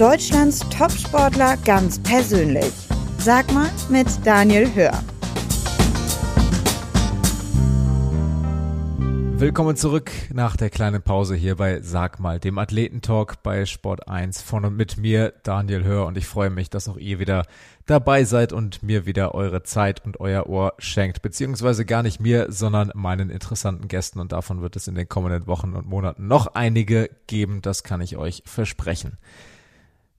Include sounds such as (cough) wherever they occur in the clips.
Deutschlands Topsportler ganz persönlich. Sag mal mit Daniel Hör. Willkommen zurück nach der kleinen Pause hier bei Sag mal, dem Athletentalk bei Sport 1 von und mit mir, Daniel Hör. Und ich freue mich, dass auch ihr wieder dabei seid und mir wieder eure Zeit und euer Ohr schenkt. Beziehungsweise gar nicht mir, sondern meinen interessanten Gästen. Und davon wird es in den kommenden Wochen und Monaten noch einige geben. Das kann ich euch versprechen.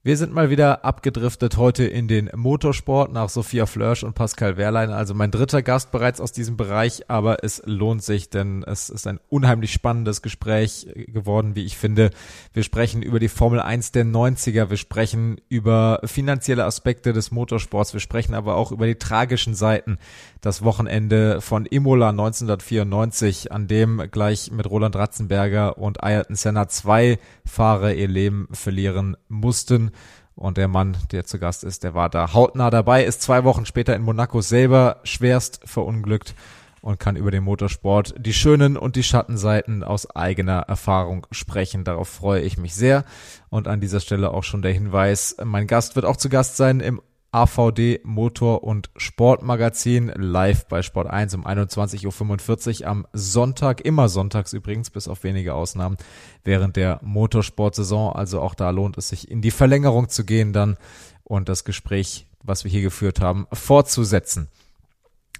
Wir sind mal wieder abgedriftet heute in den Motorsport nach Sophia Flörsch und Pascal Wehrlein. Also mein dritter Gast bereits aus diesem Bereich, aber es lohnt sich, denn es ist ein unheimlich spannendes Gespräch geworden, wie ich finde. Wir sprechen über die Formel 1 der 90er, wir sprechen über finanzielle Aspekte des Motorsports, wir sprechen aber auch über die tragischen Seiten. Das Wochenende von Imola 1994, an dem gleich mit Roland Ratzenberger und Ayrton Senna zwei Fahrer ihr Leben verlieren mussten. Und der Mann, der zu Gast ist, der war da hautnah dabei, ist zwei Wochen später in Monaco selber schwerst verunglückt und kann über den Motorsport die schönen und die Schattenseiten aus eigener Erfahrung sprechen. Darauf freue ich mich sehr. Und an dieser Stelle auch schon der Hinweis, mein Gast wird auch zu Gast sein im AVD Motor- und Sportmagazin live bei Sport 1 um 21.45 Uhr am Sonntag, immer sonntags übrigens, bis auf wenige Ausnahmen, während der Motorsportsaison. Also auch da lohnt es sich in die Verlängerung zu gehen dann und das Gespräch, was wir hier geführt haben, fortzusetzen.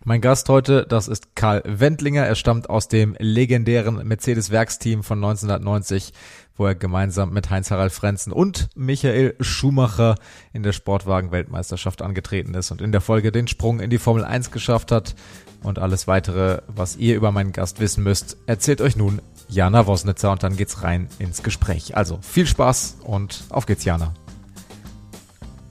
Mein Gast heute, das ist Karl Wendlinger. Er stammt aus dem legendären Mercedes-Werksteam von 1990 wo er gemeinsam mit Heinz-Harald Frenzen und Michael Schumacher in der Sportwagen-Weltmeisterschaft angetreten ist und in der Folge den Sprung in die Formel 1 geschafft hat. Und alles weitere, was ihr über meinen Gast wissen müsst, erzählt euch nun Jana Wosnitzer und dann geht's rein ins Gespräch. Also viel Spaß und auf geht's, Jana.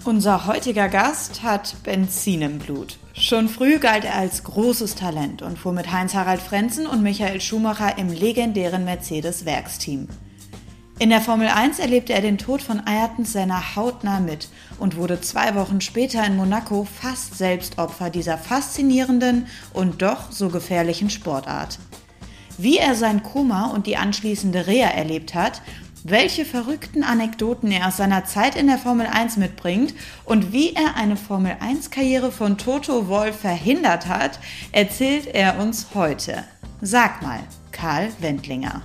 Unser heutiger Gast hat Benzin im Blut. Schon früh galt er als großes Talent und fuhr mit Heinz-Harald Frenzen und Michael Schumacher im legendären Mercedes-Werksteam. In der Formel 1 erlebte er den Tod von Ayrton Senna hautnah mit und wurde zwei Wochen später in Monaco fast selbst Opfer dieser faszinierenden und doch so gefährlichen Sportart. Wie er sein Koma und die anschließende Reha erlebt hat, welche verrückten Anekdoten er aus seiner Zeit in der Formel 1 mitbringt und wie er eine Formel 1-Karriere von Toto Wolf verhindert hat, erzählt er uns heute. Sag mal, Karl Wendlinger.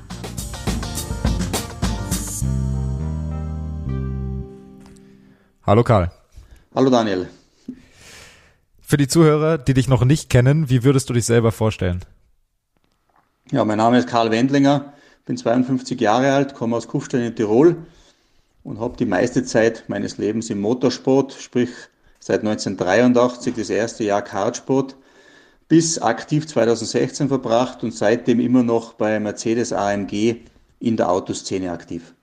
Hallo Karl. Hallo Daniel. Für die Zuhörer, die dich noch nicht kennen, wie würdest du dich selber vorstellen? Ja, mein Name ist Karl Wendlinger, bin 52 Jahre alt, komme aus Kufstein in Tirol und habe die meiste Zeit meines Lebens im Motorsport, sprich seit 1983 das erste Jahr Kartsport, bis aktiv 2016 verbracht und seitdem immer noch bei Mercedes AMG in der Autoszene aktiv.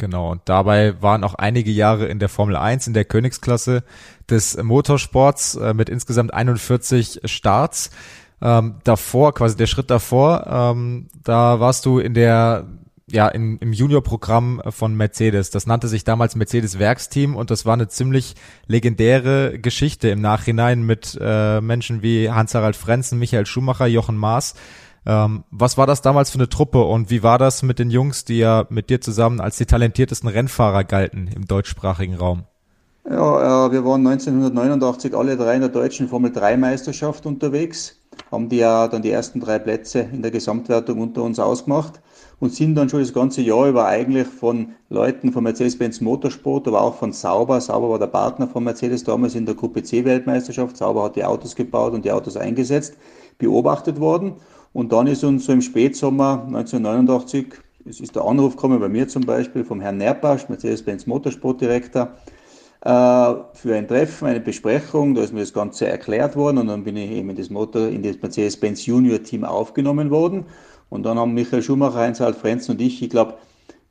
Genau, und dabei waren auch einige Jahre in der Formel 1, in der Königsklasse des Motorsports äh, mit insgesamt 41 Starts. Ähm, davor, quasi der Schritt davor, ähm, da warst du in der ja, in, im Juniorprogramm von Mercedes. Das nannte sich damals Mercedes Werksteam und das war eine ziemlich legendäre Geschichte im Nachhinein mit äh, Menschen wie Hans-Harald Frenzen, Michael Schumacher, Jochen Maas. Ähm, was war das damals für eine Truppe und wie war das mit den Jungs, die ja mit dir zusammen als die talentiertesten Rennfahrer galten im deutschsprachigen Raum? Ja, äh, wir waren 1989 alle drei in der deutschen Formel 3 Meisterschaft unterwegs, haben die ja dann die ersten drei Plätze in der Gesamtwertung unter uns ausgemacht und sind dann schon das ganze Jahr über eigentlich von Leuten von Mercedes-Benz Motorsport, aber auch von Sauber. Sauber war der Partner von Mercedes damals in der Gruppe C Weltmeisterschaft. Sauber hat die Autos gebaut und die Autos eingesetzt, beobachtet worden. Und dann ist uns so im Spätsommer 1989, es ist der Anruf gekommen bei mir zum Beispiel vom Herrn Nerpasch, Mercedes-Benz Motorsportdirektor, äh, für ein Treffen, eine Besprechung. Da ist mir das Ganze erklärt worden und dann bin ich eben in das das Mercedes-Benz Junior Team aufgenommen worden. Und dann haben Michael Schumacher, Heinz-Harald Frenzen und ich, ich glaube,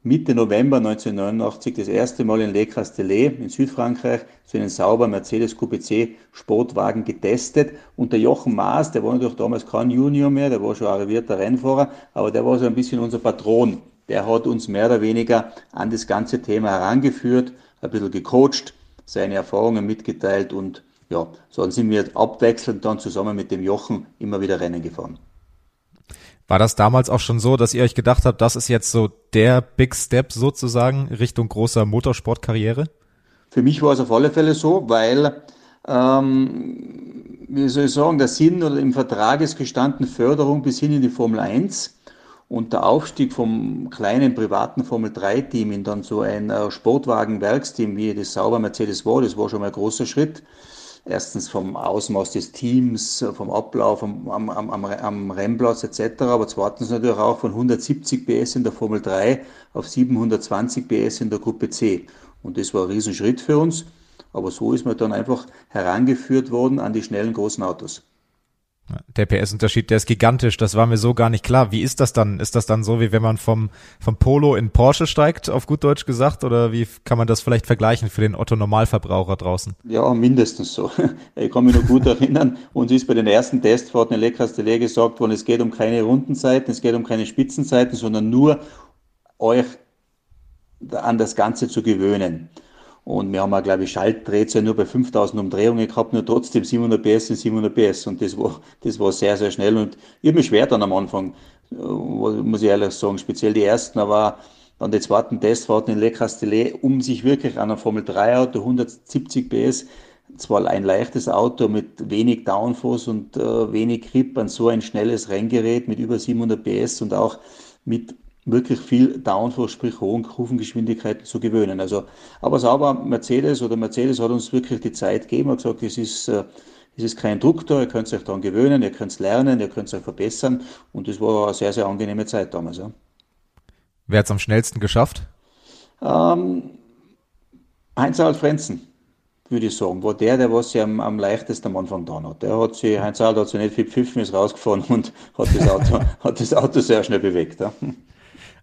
Mitte November 1989 das erste Mal in Le Castellet in Südfrankreich so einen sauber Mercedes QPC Sportwagen getestet. Und der Jochen Maas, der war natürlich damals kein Junior mehr, der war schon arrivierter Rennfahrer, aber der war so ein bisschen unser Patron. Der hat uns mehr oder weniger an das ganze Thema herangeführt, ein bisschen gecoacht, seine Erfahrungen mitgeteilt und ja, so sind wir abwechselnd dann zusammen mit dem Jochen immer wieder Rennen gefahren. War das damals auch schon so, dass ihr euch gedacht habt, das ist jetzt so der Big Step sozusagen Richtung großer Motorsportkarriere? Für mich war es auf alle Fälle so, weil, ähm, wie soll ich sagen, der Sinn oder im Vertrag ist gestanden Förderung bis hin in die Formel 1 und der Aufstieg vom kleinen privaten Formel 3-Team in dann so ein äh, Sportwagen-Werksteam, wie das Sauber Mercedes war, das war schon mal ein großer Schritt erstens vom Ausmaß des Teams, vom Ablauf am, am, am, am Rennplatz etc., aber zweitens natürlich auch von 170 PS in der Formel 3 auf 720 PS in der Gruppe C. Und das war ein Riesenschritt für uns, aber so ist man dann einfach herangeführt worden an die schnellen großen Autos. Der PS-Unterschied, der ist gigantisch. Das war mir so gar nicht klar. Wie ist das dann? Ist das dann so, wie wenn man vom, vom Polo in Porsche steigt, auf gut Deutsch gesagt? Oder wie kann man das vielleicht vergleichen für den Otto-Normalverbraucher draußen? Ja, mindestens so. (laughs) Ich kann mich noch gut erinnern, uns ist bei den ersten Testfahrten in Le Castellet gesagt worden, es geht um keine Rundenzeiten, es geht um keine Spitzenzeiten, sondern nur euch an das Ganze zu gewöhnen. Und wir haben auch, glaube ich, Schaltdrehzahl nur bei 5000 Umdrehungen gehabt, nur trotzdem 700 PS sind 700 PS. Und das war, das war sehr, sehr schnell. Und ich habe mich schwer dann am Anfang, muss ich ehrlich sagen, speziell die ersten, aber dann die zweiten Testfahrten in Le Castellet, um sich wirklich an einem Formel 3 Auto 170 PS, zwar ein leichtes Auto mit wenig Downforce und äh, wenig Grip an so ein schnelles Renngerät mit über 700 PS und auch mit wirklich viel Downforce, sprich hohen Kurvengeschwindigkeiten zu gewöhnen. Also, aber sauber Mercedes oder Mercedes hat uns wirklich die Zeit gegeben und gesagt, es ist, äh, es ist kein Druck da, ihr könnt euch daran gewöhnen, ihr könnt es lernen, ihr könnt es euch verbessern und das war eine sehr, sehr angenehme Zeit damals. Ja. Wer hat es am schnellsten geschafft? Ähm, Heinz-Harald Frenzen, würde ich sagen, war der, der was sie am, am leichtesten am Anfang da hat. Der hat sich, Heinz-Harald hat sich nicht viel pfiffen, ist rausgefahren (laughs) und hat das Auto, hat das Auto sehr schnell bewegt. Ja.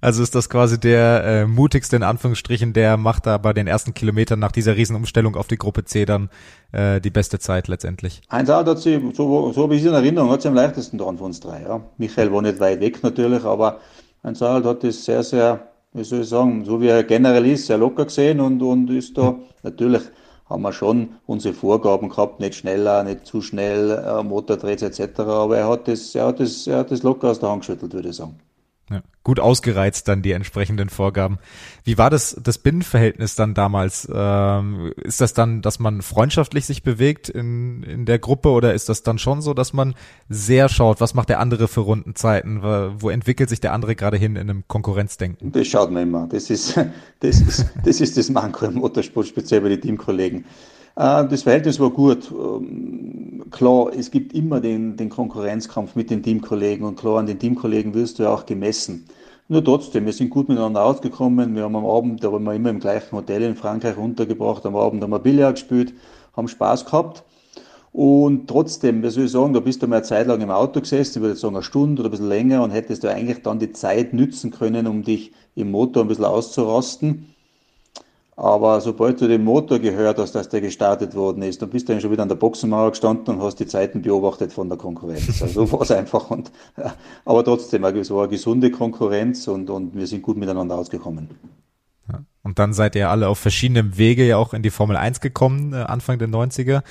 Also ist das quasi der äh, mutigste in Anführungsstrichen, der macht da bei den ersten Kilometern nach dieser Riesenumstellung auf die Gruppe C dann äh, die beste Zeit letztendlich. Heinz Art hat sie, so, so habe ich es in Erinnerung, hat sie am leichtesten dran von uns drei. Ja. Michael war nicht weit weg natürlich, aber Heinz Art hat das sehr, sehr, wie soll ich sagen, so wie er generell ist, sehr locker gesehen und, und ist da natürlich haben wir schon unsere Vorgaben gehabt, nicht schneller, nicht zu schnell, äh, Motordrehs etc. Aber er hat das, er hat das, er hat das locker aus der Hand geschüttelt, würde ich sagen. Gut ausgereizt dann die entsprechenden Vorgaben. Wie war das, das Binnenverhältnis dann damals? Ähm, ist das dann, dass man freundschaftlich sich bewegt in, in der Gruppe oder ist das dann schon so, dass man sehr schaut, was macht der andere für Rundenzeiten? Wo entwickelt sich der andere gerade hin in einem Konkurrenzdenken? Das schaut man immer. Das ist (laughs) das, ist, das, ist das Manko im Motorsport, speziell bei den Teamkollegen. Äh, das Verhältnis war gut. Ähm, klar, es gibt immer den, den Konkurrenzkampf mit den Teamkollegen und klar, an den Teamkollegen wirst du ja auch gemessen. Nur trotzdem, wir sind gut miteinander ausgekommen. Wir haben am Abend, da waren wir immer im gleichen Hotel in Frankreich untergebracht, am Abend haben wir Billard gespielt, haben Spaß gehabt. Und trotzdem, wie soll ich sagen, da bist du mal eine Zeit lang im Auto gesessen, ich würde sagen eine Stunde oder ein bisschen länger und hättest du eigentlich dann die Zeit nützen können, um dich im Motor ein bisschen auszurasten. Aber sobald du den Motor gehört hast, dass der gestartet worden ist, dann bist du dann schon wieder an der Boxenmauer gestanden und hast die Zeiten beobachtet von der Konkurrenz. (laughs) Also so war es einfach. Und, ja, aber trotzdem, es war eine gesunde Konkurrenz und, und wir sind gut miteinander ausgekommen. Ja. Und dann seid ihr alle auf verschiedenem Wege ja auch in die Formel 1 gekommen, äh, Anfang der 90er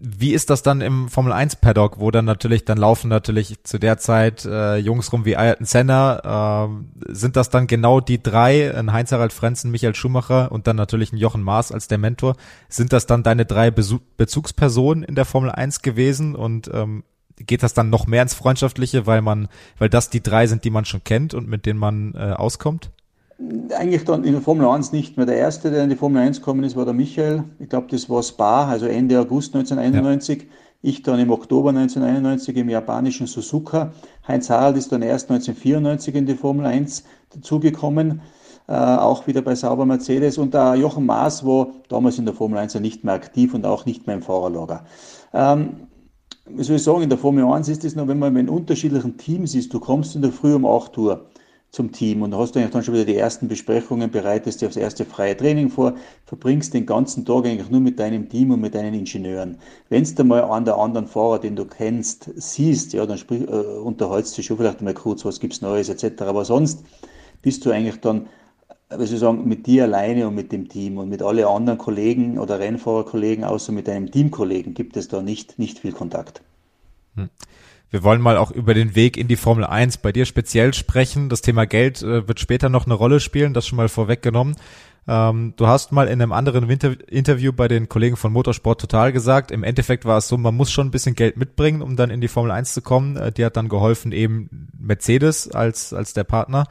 wie ist das dann im Formel 1 Paddock, wo dann natürlich, dann laufen natürlich zu der Zeit äh, Jungs rum wie Ayrton Senna, äh, sind das dann genau die drei, ein Heinz-Harald Frenzen, Michael Schumacher und dann natürlich ein Jochen Maas als der Mentor, sind das dann deine drei Besu Bezugspersonen in der Formel 1 gewesen und ähm, geht das dann noch mehr ins Freundschaftliche, weil man, weil das die drei sind, die man schon kennt und mit denen man äh, auskommt? Eigentlich dann in der Formel 1 nicht mehr. Der erste, der in die Formel 1 gekommen ist, war der Michael. Ich glaube, das war Spa, also Ende August 1991. Ja. Ich dann im Oktober 1991 im japanischen Suzuka. Heinz Harald ist dann erst 1994 in die Formel 1 dazugekommen. Äh, auch wieder bei Sauber Mercedes. Und der Jochen Maas war damals in der Formel 1 ja nicht mehr aktiv und auch nicht mehr im Fahrerlager. Ähm, wie soll ich sagen, in der Formel 1 ist es noch, wenn man in unterschiedlichen Teams ist, du kommst in der Früh um 8 Uhr zum Team und hast du eigentlich dann schon wieder die ersten Besprechungen, bereitest dir aufs erste freie Training vor, verbringst den ganzen Tag eigentlich nur mit deinem Team und mit deinen Ingenieuren. Wenn du mal an der anderen Fahrer, den du kennst, siehst, ja, dann sprich, äh, unterhältst du schon vielleicht mal kurz, was gibt's Neues etc. Aber sonst bist du eigentlich dann, ich sagen, mit dir alleine und mit dem Team und mit alle anderen Kollegen oder Rennfahrerkollegen, außer mit deinem Teamkollegen, gibt es da nicht, nicht viel Kontakt. Wir wollen mal auch über den Weg in die Formel 1 bei dir speziell sprechen. Das Thema Geld äh, wird später noch eine Rolle spielen, das schon mal vorweggenommen. Ähm, du hast mal in einem anderen Winter Interview bei den Kollegen von Motorsport Total gesagt, im Endeffekt war es so, man muss schon ein bisschen Geld mitbringen, um dann in die Formel 1 zu kommen. Äh, die hat dann geholfen eben Mercedes als, als der Partner.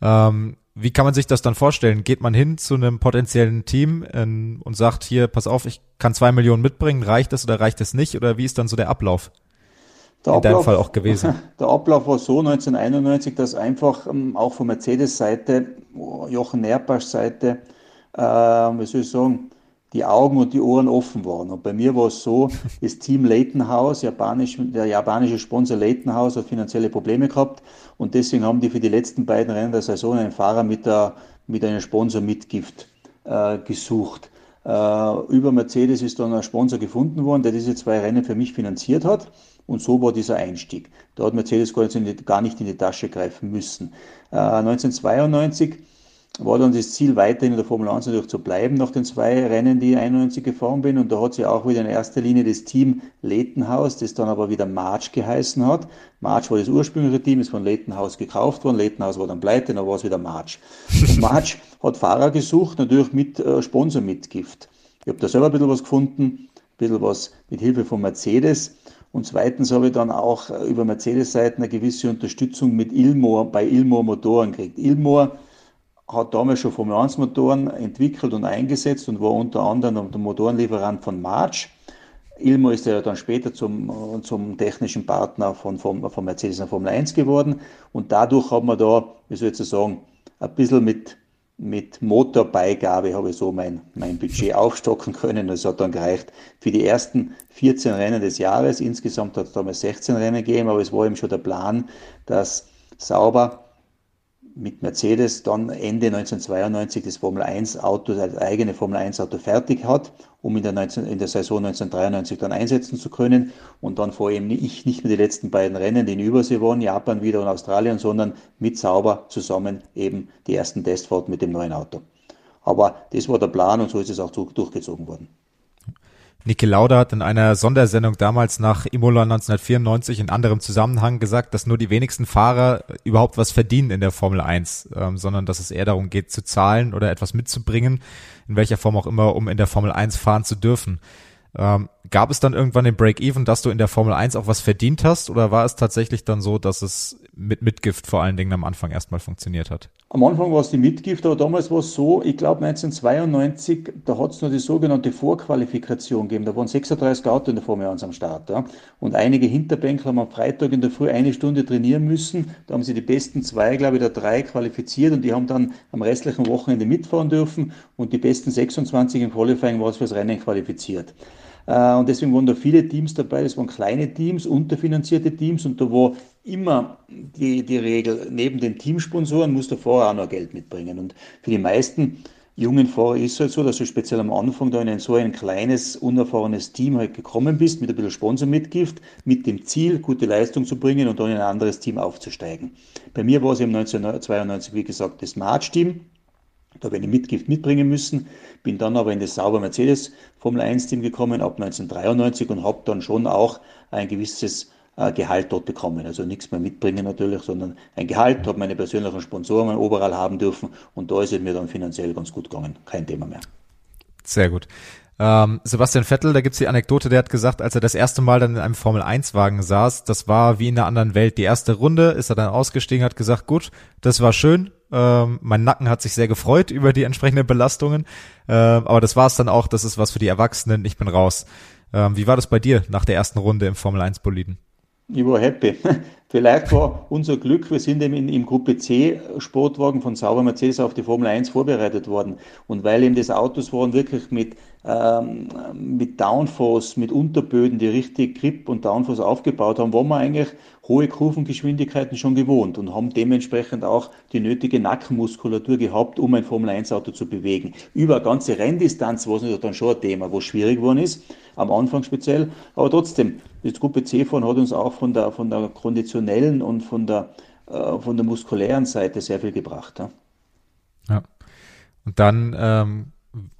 Ähm, wie kann man sich das dann vorstellen? Geht man hin zu einem potenziellen Team ähm, und sagt, hier, pass auf, ich kann zwei Millionen mitbringen, reicht das oder reicht es nicht? Oder wie ist dann so der Ablauf? Der in Ablauf, deinem Fall auch gewesen. (laughs) Der Ablauf war so 1991, dass einfach ähm, auch von Mercedes-Seite, Jochen Nerpasch Seite, äh, wie soll ich sagen, die Augen und die Ohren offen waren. Und bei mir war es so, (laughs) das Team Leighton House, Japanisch, der japanische Sponsor Leighton House hat finanzielle Probleme gehabt und deswegen haben die für die letzten beiden Rennen der Saison einen Fahrer mit, der, mit einem Sponsor Mitgift äh, gesucht. Äh, über Mercedes ist dann ein Sponsor gefunden worden, der diese zwei Rennen für mich finanziert hat. Und so war dieser Einstieg. Da hat Mercedes gar nicht in die Tasche greifen müssen. Äh, 1992 war dann das Ziel, weiterhin in der Formel 1 natürlich zu bleiben, nach den zwei Rennen, die ich 91 gefahren bin. Und da hat sie auch wieder in erster Linie das Team Leightonhaus, das dann aber wieder March geheißen hat. March war das ursprüngliche Team, ist von Leightonhaus gekauft worden. Leightonhaus war dann pleite, dann war es wieder March. Und (laughs) March hat Fahrer gesucht, natürlich mit äh, Sponsormitgift. Ich habe da selber ein bisschen was gefunden, ein bisschen was mit Hilfe von Mercedes. Und zweitens habe ich dann auch äh, über Mercedes-Seiten eine gewisse Unterstützung mit Ilmor, bei Ilmor Motoren gekriegt. Ilmor hat damals schon Formel 1 Motoren entwickelt und eingesetzt und war unter anderem der Motorenlieferant von March. Ilmo ist ja dann später zum, zum technischen Partner von, von, von Mercedes und Formel 1 geworden und dadurch hat man da, wie soll ich sagen, ein bisschen mit, mit Motorbeigabe habe ich so mein, mein Budget (laughs) aufstocken können. Das hat dann gereicht für die ersten 14 Rennen des Jahres. Insgesamt hat es damals 16 Rennen gegeben, aber es war eben schon der Plan, dass sauber mit Mercedes dann Ende 1992 das Formel 1 Auto, das eigene Formel 1 Auto fertig hat, um in der, 19, in der Saison 1993 dann einsetzen zu können. Und dann vor allem ich nicht mehr die letzten beiden Rennen, die in Übersee waren, Japan wieder und Australien, sondern mit Sauber zusammen eben die ersten Testfahrten mit dem neuen Auto. Aber das war der Plan und so ist es auch durchgezogen worden. Niki Lauda hat in einer Sondersendung damals nach Imola 1994 in anderem Zusammenhang gesagt, dass nur die wenigsten Fahrer überhaupt was verdienen in der Formel 1, ähm, sondern dass es eher darum geht zu zahlen oder etwas mitzubringen, in welcher Form auch immer, um in der Formel 1 fahren zu dürfen. Ähm, gab es dann irgendwann den Break-Even, dass du in der Formel 1 auch was verdient hast oder war es tatsächlich dann so, dass es mit Mitgift vor allen Dingen am Anfang erstmal funktioniert hat? Am Anfang war es die Mitgift, aber damals war es so, ich glaube 1992, da hat es nur die sogenannte Vorqualifikation gegeben. Da waren 36 Autos in der Formel 1 am Start. Ja. Und einige Hinterbänkler haben am Freitag in der Früh eine Stunde trainieren müssen. Da haben sie die besten zwei, glaube ich, der drei qualifiziert und die haben dann am restlichen Wochenende mitfahren dürfen und die besten 26 im Qualifying war es fürs Rennen qualifiziert. Äh, und deswegen waren da viele Teams dabei, das waren kleine Teams, unterfinanzierte Teams und da war immer die, die Regel, neben den Teamsponsoren muss der Fahrer auch noch Geld mitbringen. Und für die meisten jungen Fahrer ist es halt so, dass du speziell am Anfang da in so ein kleines, unerfahrenes Team halt gekommen bist, mit ein bisschen Sponsormitgift, mit dem Ziel, gute Leistung zu bringen und dann in ein anderes Team aufzusteigen. Bei mir war es im 1992, wie gesagt, das March-Team. Da habe ich eine Mitgift mitbringen müssen, bin dann aber in das Sauber Mercedes Formel 1 Team gekommen ab 1993 und habe dann schon auch ein gewisses äh, Gehalt dort bekommen. Also nichts mehr mitbringen natürlich, sondern ein Gehalt, habe meine persönlichen Sponsoren überall haben dürfen und da ist es mir dann finanziell ganz gut gegangen. Kein Thema mehr. Sehr gut. Ähm, Sebastian Vettel, da gibt's die Anekdote, der hat gesagt, als er das erste Mal dann in einem Formel-1-Wagen saß, das war wie in einer anderen Welt. Die erste Runde ist er dann ausgestiegen, hat gesagt, gut, das war schön, ähm, mein Nacken hat sich sehr gefreut über die entsprechenden Belastungen, ähm, aber das war's dann auch, das ist was für die Erwachsenen, ich bin raus. Ähm, wie war das bei dir nach der ersten Runde im Formel-1-Boliden? Ich war happy. (laughs) Vielleicht war unser Glück, wir sind eben im Gruppe C Sportwagen von Sauber Mercedes auf die Formel 1 vorbereitet worden. Und weil eben das Autos waren wirklich mit, ähm, mit Downforce, mit Unterböden, die richtig Grip und Downforce aufgebaut haben, waren wir eigentlich hohe Kurvengeschwindigkeiten schon gewohnt und haben dementsprechend auch die nötige Nackenmuskulatur gehabt, um ein Formel 1 Auto zu bewegen. Über eine ganze Renndistanz war es natürlich dann schon ein Thema, wo schwierig geworden ist, am Anfang speziell. Aber trotzdem, das Gruppe C fahren hat uns auch von der, von der konditionellen und von der, äh, von der muskulären Seite sehr viel gebracht. Ja. ja. Und dann ähm,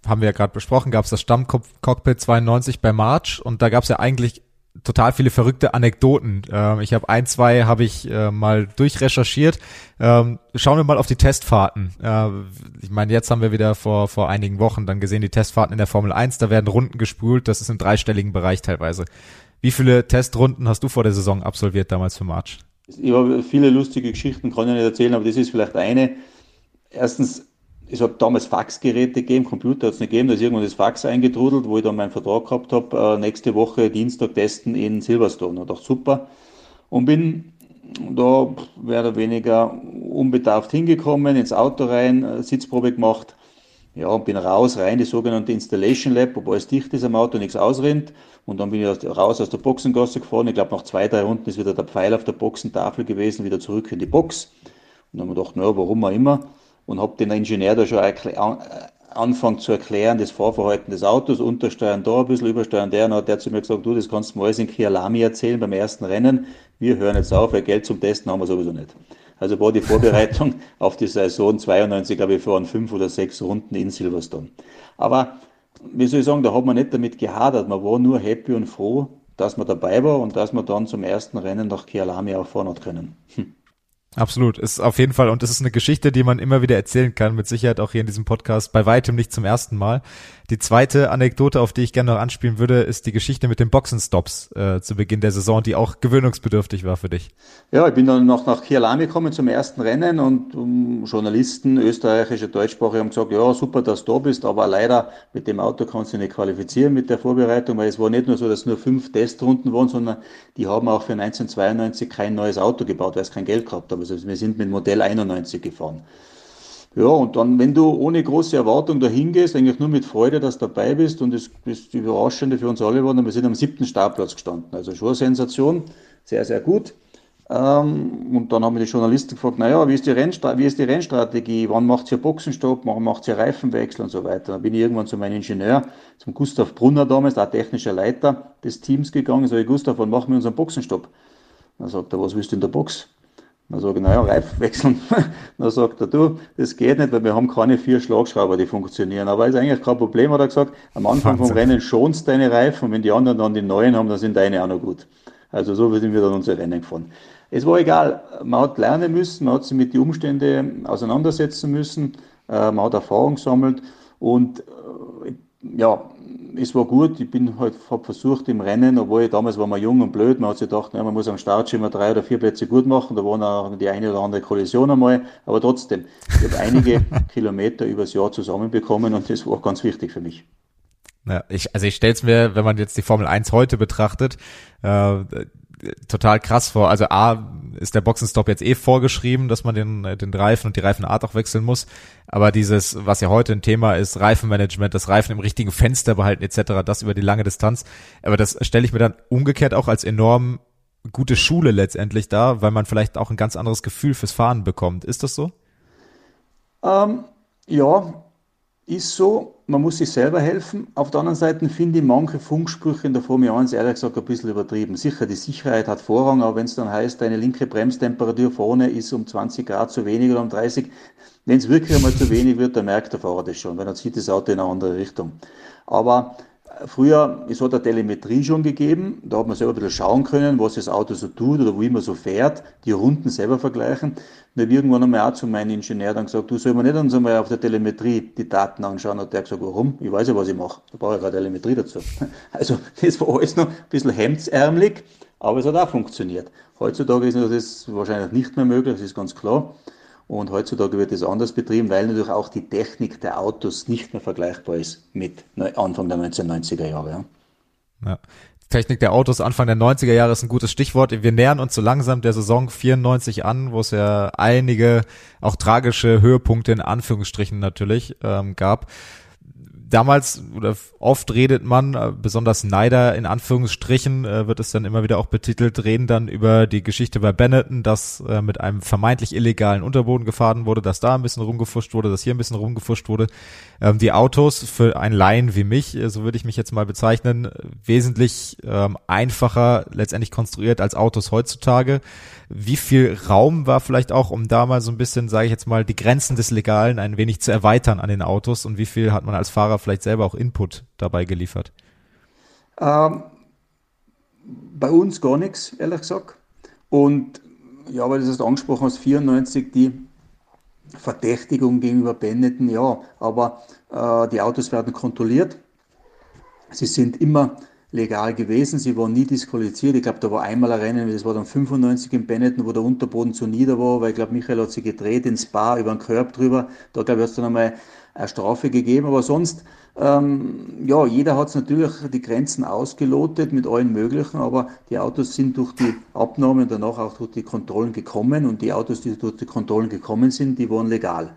haben wir ja gerade besprochen, gab es das Stammcockpit 92 bei March und da gab es ja eigentlich total viele verrückte Anekdoten. Ähm, ich habe ein, zwei habe ich äh, mal durchrecherchiert. Ähm, schauen wir mal auf die Testfahrten. Äh, ich meine, jetzt haben wir wieder vor, vor einigen Wochen dann gesehen, die Testfahrten in der Formel 1, da werden Runden gespult, das ist im dreistelligen Bereich teilweise. Wie viele Testrunden hast du vor der Saison absolviert damals für March? Ich habe viele lustige Geschichten, kann ich nicht erzählen, aber das ist vielleicht eine. Erstens, es hat damals Faxgeräte gegeben, Computer hat es nicht gegeben, da ist irgendwann das Fax eingetrudelt, wo ich dann meinen Vertrag gehabt habe, äh, nächste Woche Dienstag testen in Silverstone. Und dachte, super. Und bin da mehr oder weniger unbedarft hingekommen, ins Auto rein, äh, Sitzprobe gemacht. Ja, und bin raus, rein, die sogenannte Installation Lab, wo alles dicht ist am Auto, nichts ausrennt. Und dann bin ich raus aus der Boxengasse gefahren. Ich glaube, nach zwei, drei Runden ist wieder der Pfeil auf der Boxentafel gewesen, wieder zurück in die Box. Und dann haben wir gedacht, naja, warum auch immer und habe den Ingenieur da schon anfangen zu erklären, das Fahrverhalten des Autos, untersteuern da ein bisschen, übersteuern der. Und dann hat der zu mir gesagt, du, das kannst du mal alles in Kialami erzählen beim ersten Rennen. Wir hören jetzt auf, weil Geld zum Testen haben wir sowieso nicht. Also war die (laughs) Vorbereitung auf die Saison 92, glaube ich, waren fünf oder sechs Runden in Silverstone. Aber wie soll ich sagen, da hat man nicht damit gehadert. Man war nur happy und froh, dass man dabei war und dass man dann zum ersten Rennen nach Kialami auch fahren hat können. Hm. Absolut, ist auf jeden Fall und es ist eine Geschichte, die man immer wieder erzählen kann, mit Sicherheit auch hier in diesem Podcast, bei weitem nicht zum ersten Mal. Die zweite Anekdote, auf die ich gerne noch anspielen würde, ist die Geschichte mit den Boxenstops äh, zu Beginn der Saison, die auch gewöhnungsbedürftig war für dich. Ja, ich bin dann noch nach Kialami gekommen zum ersten Rennen und um, Journalisten, österreichische, deutschsprachige haben gesagt, ja, super, dass du da bist, aber leider mit dem Auto kannst du nicht qualifizieren mit der Vorbereitung, weil es war nicht nur so, dass nur fünf Testrunden waren, sondern die haben auch für 1992 kein neues Auto gebaut, weil es kein Geld gehabt haben. Also wir sind mit Modell 91 gefahren. Ja, und dann, wenn du ohne große Erwartung dahin gehst, eigentlich nur mit Freude, dass du dabei bist, und das ist Überraschende für uns alle waren, wir sind am siebten Startplatz gestanden. Also schon eine Sensation, sehr, sehr gut. Ähm, und dann haben wir die Journalisten gefragt, naja, wie ist die, Rennstra wie ist die Rennstrategie? Wann macht ihr Boxenstopp? Wann macht ihr Reifenwechsel und so weiter? Dann bin ich irgendwann zu meinem Ingenieur, zum Gustav Brunner damals, der technischer Leiter des Teams gegangen, sage ich, Gustav, wann machen wir unseren Boxenstopp? Dann sagt er, was willst du in der Box? Dann sage ich, naja, Reifen (laughs) wechseln. dann sagt er, du, das geht nicht, weil wir haben keine vier Schlagschrauber, die funktionieren. Aber ist eigentlich kein Problem, hat er gesagt. Am Anfang Wahnsinn. vom Rennen schonst deine Reifen und wenn die anderen dann die neuen haben, dann sind deine auch noch gut. Also so sind wir dann unsere Rennen gefahren. Es war egal, man hat lernen müssen, man hat sich mit den Umständen auseinandersetzen müssen, äh, man hat Erfahrung gesammelt und äh, ja, es war gut. Ich bin halt, habe versucht im Rennen, obwohl ich, damals war man jung und blöd, man hat sich gedacht, ja, man muss am Start immer drei oder vier Plätze gut machen. Da waren auch die eine oder andere Kollision einmal. Aber trotzdem, ich habe einige (laughs) Kilometer übers Jahr zusammenbekommen und das war ganz wichtig für mich. Ja, ich, also ich stelle es mir, wenn man jetzt die Formel 1 heute betrachtet, äh, total krass vor. Also A ist der Boxenstopp jetzt eh vorgeschrieben, dass man den, den Reifen und die Reifenart auch wechseln muss. Aber dieses, was ja heute ein Thema ist, Reifenmanagement, das Reifen im richtigen Fenster behalten etc., das über die lange Distanz. Aber das stelle ich mir dann umgekehrt auch als enorm gute Schule letztendlich da, weil man vielleicht auch ein ganz anderes Gefühl fürs Fahren bekommt. Ist das so? Ähm, ja, ist so, man muss sich selber helfen. Auf der anderen Seite finde ich manche Funksprüche in der Formel 1 ehrlich gesagt ein bisschen übertrieben. Sicher, die Sicherheit hat Vorrang, aber wenn es dann heißt, deine linke Bremstemperatur vorne ist um 20 Grad zu wenig oder um 30, wenn es wirklich einmal zu wenig wird, dann merkt der Fahrer das schon, weil dann zieht das Auto in eine andere Richtung. Aber Früher, es hat eine Telemetrie schon gegeben, da hat man selber ein bisschen schauen können, was das Auto so tut oder wie man so fährt, die Runden selber vergleichen. Und ich irgendwann einmal auch zu meinem Ingenieur dann gesagt, du soll mir nicht uns einmal auf der Telemetrie die Daten anschauen. Und der hat gesagt, warum? Ich weiß ja, was ich mache. Da brauche ich keine Telemetrie dazu. (laughs) Also, das war alles noch ein bisschen hemdsärmelig, aber es hat auch funktioniert. Heutzutage ist das wahrscheinlich nicht mehr möglich, das ist ganz klar. Und heutzutage wird es anders betrieben, weil natürlich auch die Technik der Autos nicht mehr vergleichbar ist mit Anfang der 1990er Jahre. Ja. ja. Technik der Autos Anfang der 90er Jahre ist ein gutes Stichwort. Wir nähern uns so langsam der Saison 94 an, wo es ja einige auch tragische Höhepunkte in Anführungsstrichen natürlich ähm, gab damals oder oft redet man, äh, besonders Neider in Anführungsstrichen, äh, wird es dann immer wieder auch betitelt, reden dann über die Geschichte bei Benetton, dass äh, mit einem vermeintlich illegalen Unterboden gefahren wurde, dass da ein bisschen rumgefuscht wurde, dass hier ein bisschen rumgefuscht wurde. Ähm, die Autos für ein Laien wie mich, so würde ich mich jetzt mal bezeichnen, wesentlich ähm, einfacher letztendlich konstruiert als Autos heutzutage. Wie viel Raum war vielleicht auch, um da mal so ein bisschen, sage ich jetzt mal, die Grenzen des Legalen ein wenig zu erweitern an den Autos und wie viel hat man als Fahrer vielleicht selber auch Input dabei geliefert? Ähm, bei uns gar nichts, ehrlich gesagt. Und ja, weil du das angesprochen hast, 94 die Verdächtigung gegenüber Benetton, ja, aber äh, die Autos werden kontrolliert. Sie sind immer legal gewesen, sie waren nie disqualifiziert. Ich glaube, da war einmal ein Rennen, das war dann 95 in Benetton, wo der Unterboden zu nieder war, weil ich glaube, Michael hat sich gedreht ins Spa über den Körb drüber. Da glaube ich, hat es dann einmal eine Strafe gegeben, aber sonst ähm, ja, jeder hat natürlich die Grenzen ausgelotet mit allen möglichen, aber die Autos sind durch die Abnahmen danach auch durch die Kontrollen gekommen und die Autos, die durch die Kontrollen gekommen sind, die waren legal.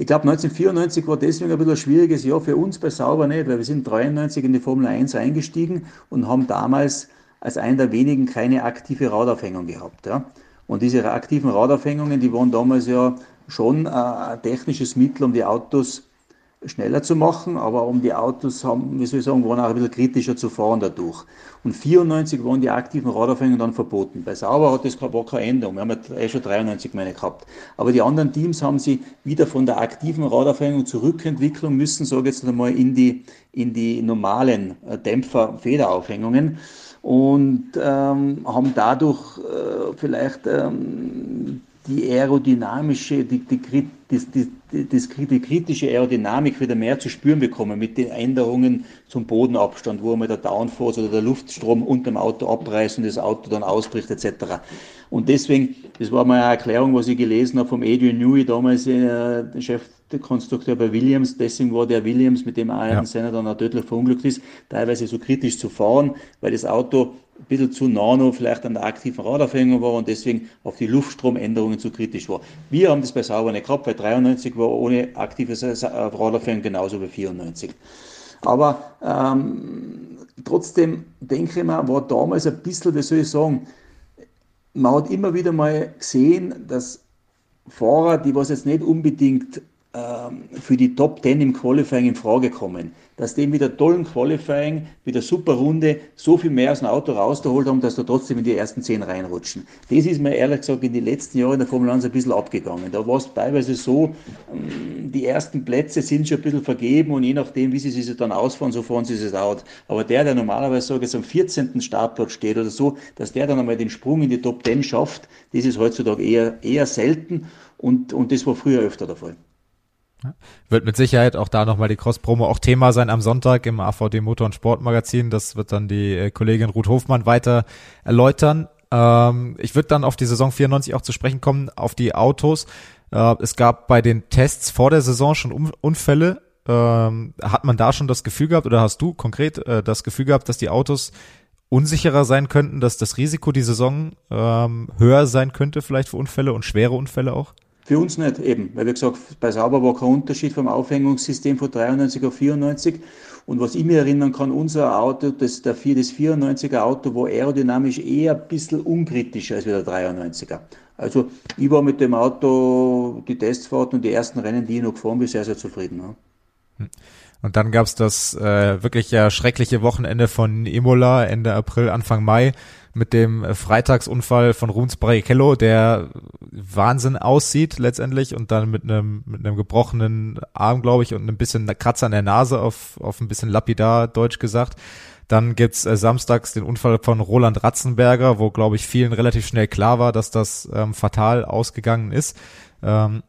Ich glaube, 1994 war deswegen ein bisschen ein schwieriges Jahr für uns bei Sauber nicht, weil wir sind 93 in die Formel 1 eingestiegen und haben damals als einer der wenigen keine aktive Radaufhängung gehabt. Ja. Und diese aktiven Radaufhängungen, die waren damals ja schon ein technisches Mittel, um die Autos schneller zu machen, aber um die Autos haben, wie soll ich sagen, waren auch ein bisschen kritischer zu fahren dadurch. Und 94 waren die aktiven Radaufhängungen dann verboten. Bei Sauber hat das war keine Änderung. Wir haben ja eh schon 93 meine gehabt. Aber die anderen Teams haben sie wieder von der aktiven Radaufhängung zurückentwickeln müssen, sage ich jetzt einmal, in die, in die normalen äh, Dämpfer-Federaufhängungen und ähm, haben dadurch äh, vielleicht ähm, die aerodynamische, die, die, die, die, die, kritische Aerodynamik wieder mehr zu spüren bekommen mit den Änderungen zum Bodenabstand, wo einmal der Downforce oder der Luftstrom unter dem Auto abreißt und das Auto dann ausbricht etc. Und deswegen, das war mal eine Erklärung, was ich gelesen habe vom Adrian Newey, damals äh, Chefkonstrukteur bei Williams, deswegen war der Williams, mit dem Ayrton ja. Senna dann auch tödlich verunglückt ist, teilweise so kritisch zu fahren, weil das Auto ein bisschen zu nano vielleicht an der aktiven Radaufhängung war und deswegen auf die Luftstromänderungen zu kritisch war. Wir haben das bei Sauber nicht gehabt, weil 93 war ohne aktive Radaufhängung genauso wie 94. Aber ähm, trotzdem denke ich mir, war damals ein bisschen, wie soll ich sagen, man hat immer wieder mal gesehen, dass Fahrer, die was jetzt nicht unbedingt für die Top 10 im Qualifying in Frage kommen, dass die mit der tollen Qualifying, mit der super Runde so viel mehr aus dem Auto rausgeholt haben, dass da trotzdem in die ersten 10 reinrutschen. Das ist mir ehrlich gesagt in den letzten Jahren in der Formel 1 ein bisschen abgegangen. Da war es teilweise so, ähm, die ersten Plätze sind schon ein bisschen vergeben und je nachdem, wie sie sich dann ausfahren, so fahren sie es out. Aber der, der normalerweise sage ich, am 14. Startplatz steht oder so, dass der dann einmal den Sprung in die Top 10 schafft, das ist heutzutage eher, eher selten und, und das war früher öfter der Fall. Wird mit Sicherheit auch da nochmal die Cross-Promo auch Thema sein am Sonntag im AVD Motor- und Sportmagazin. Das wird dann die äh, Kollegin Ruth Hofmann weiter erläutern. Ähm, ich würde dann auf die Saison 94 auch zu sprechen kommen, auf die Autos. Äh, es gab bei den Tests vor der Saison schon Unfälle. Ähm, hat man da schon das Gefühl gehabt oder hast du konkret äh, das Gefühl gehabt, dass die Autos unsicherer sein könnten, dass das Risiko die Saison ähm, höher sein könnte vielleicht für Unfälle und schwere Unfälle auch? Für uns nicht eben, weil wie gesagt, bei Sauber war kein Unterschied vom Aufhängungssystem von 93 auf 94. Und was ich mir erinnern kann, unser Auto, das, der 4, das 94er Auto war aerodynamisch eher ein bisschen unkritischer als der 93er. Also ich war mit dem Auto die Testfahrten und die ersten Rennen, die ich noch gefahren bin, sehr, sehr zufrieden. Ja. Hm. Und dann gab's das äh, wirklich ja schreckliche Wochenende von Imola Ende April, Anfang Mai mit dem äh, Freitagsunfall von Runs Barrichello, der Wahnsinn aussieht letztendlich und dann mit einem mit einem gebrochenen Arm, glaube ich, und ein bisschen Kratzer an der Nase auf auf ein bisschen lapidar Deutsch gesagt. Dann gibt's äh, samstags den Unfall von Roland Ratzenberger, wo glaube ich vielen relativ schnell klar war, dass das ähm, fatal ausgegangen ist. Ähm,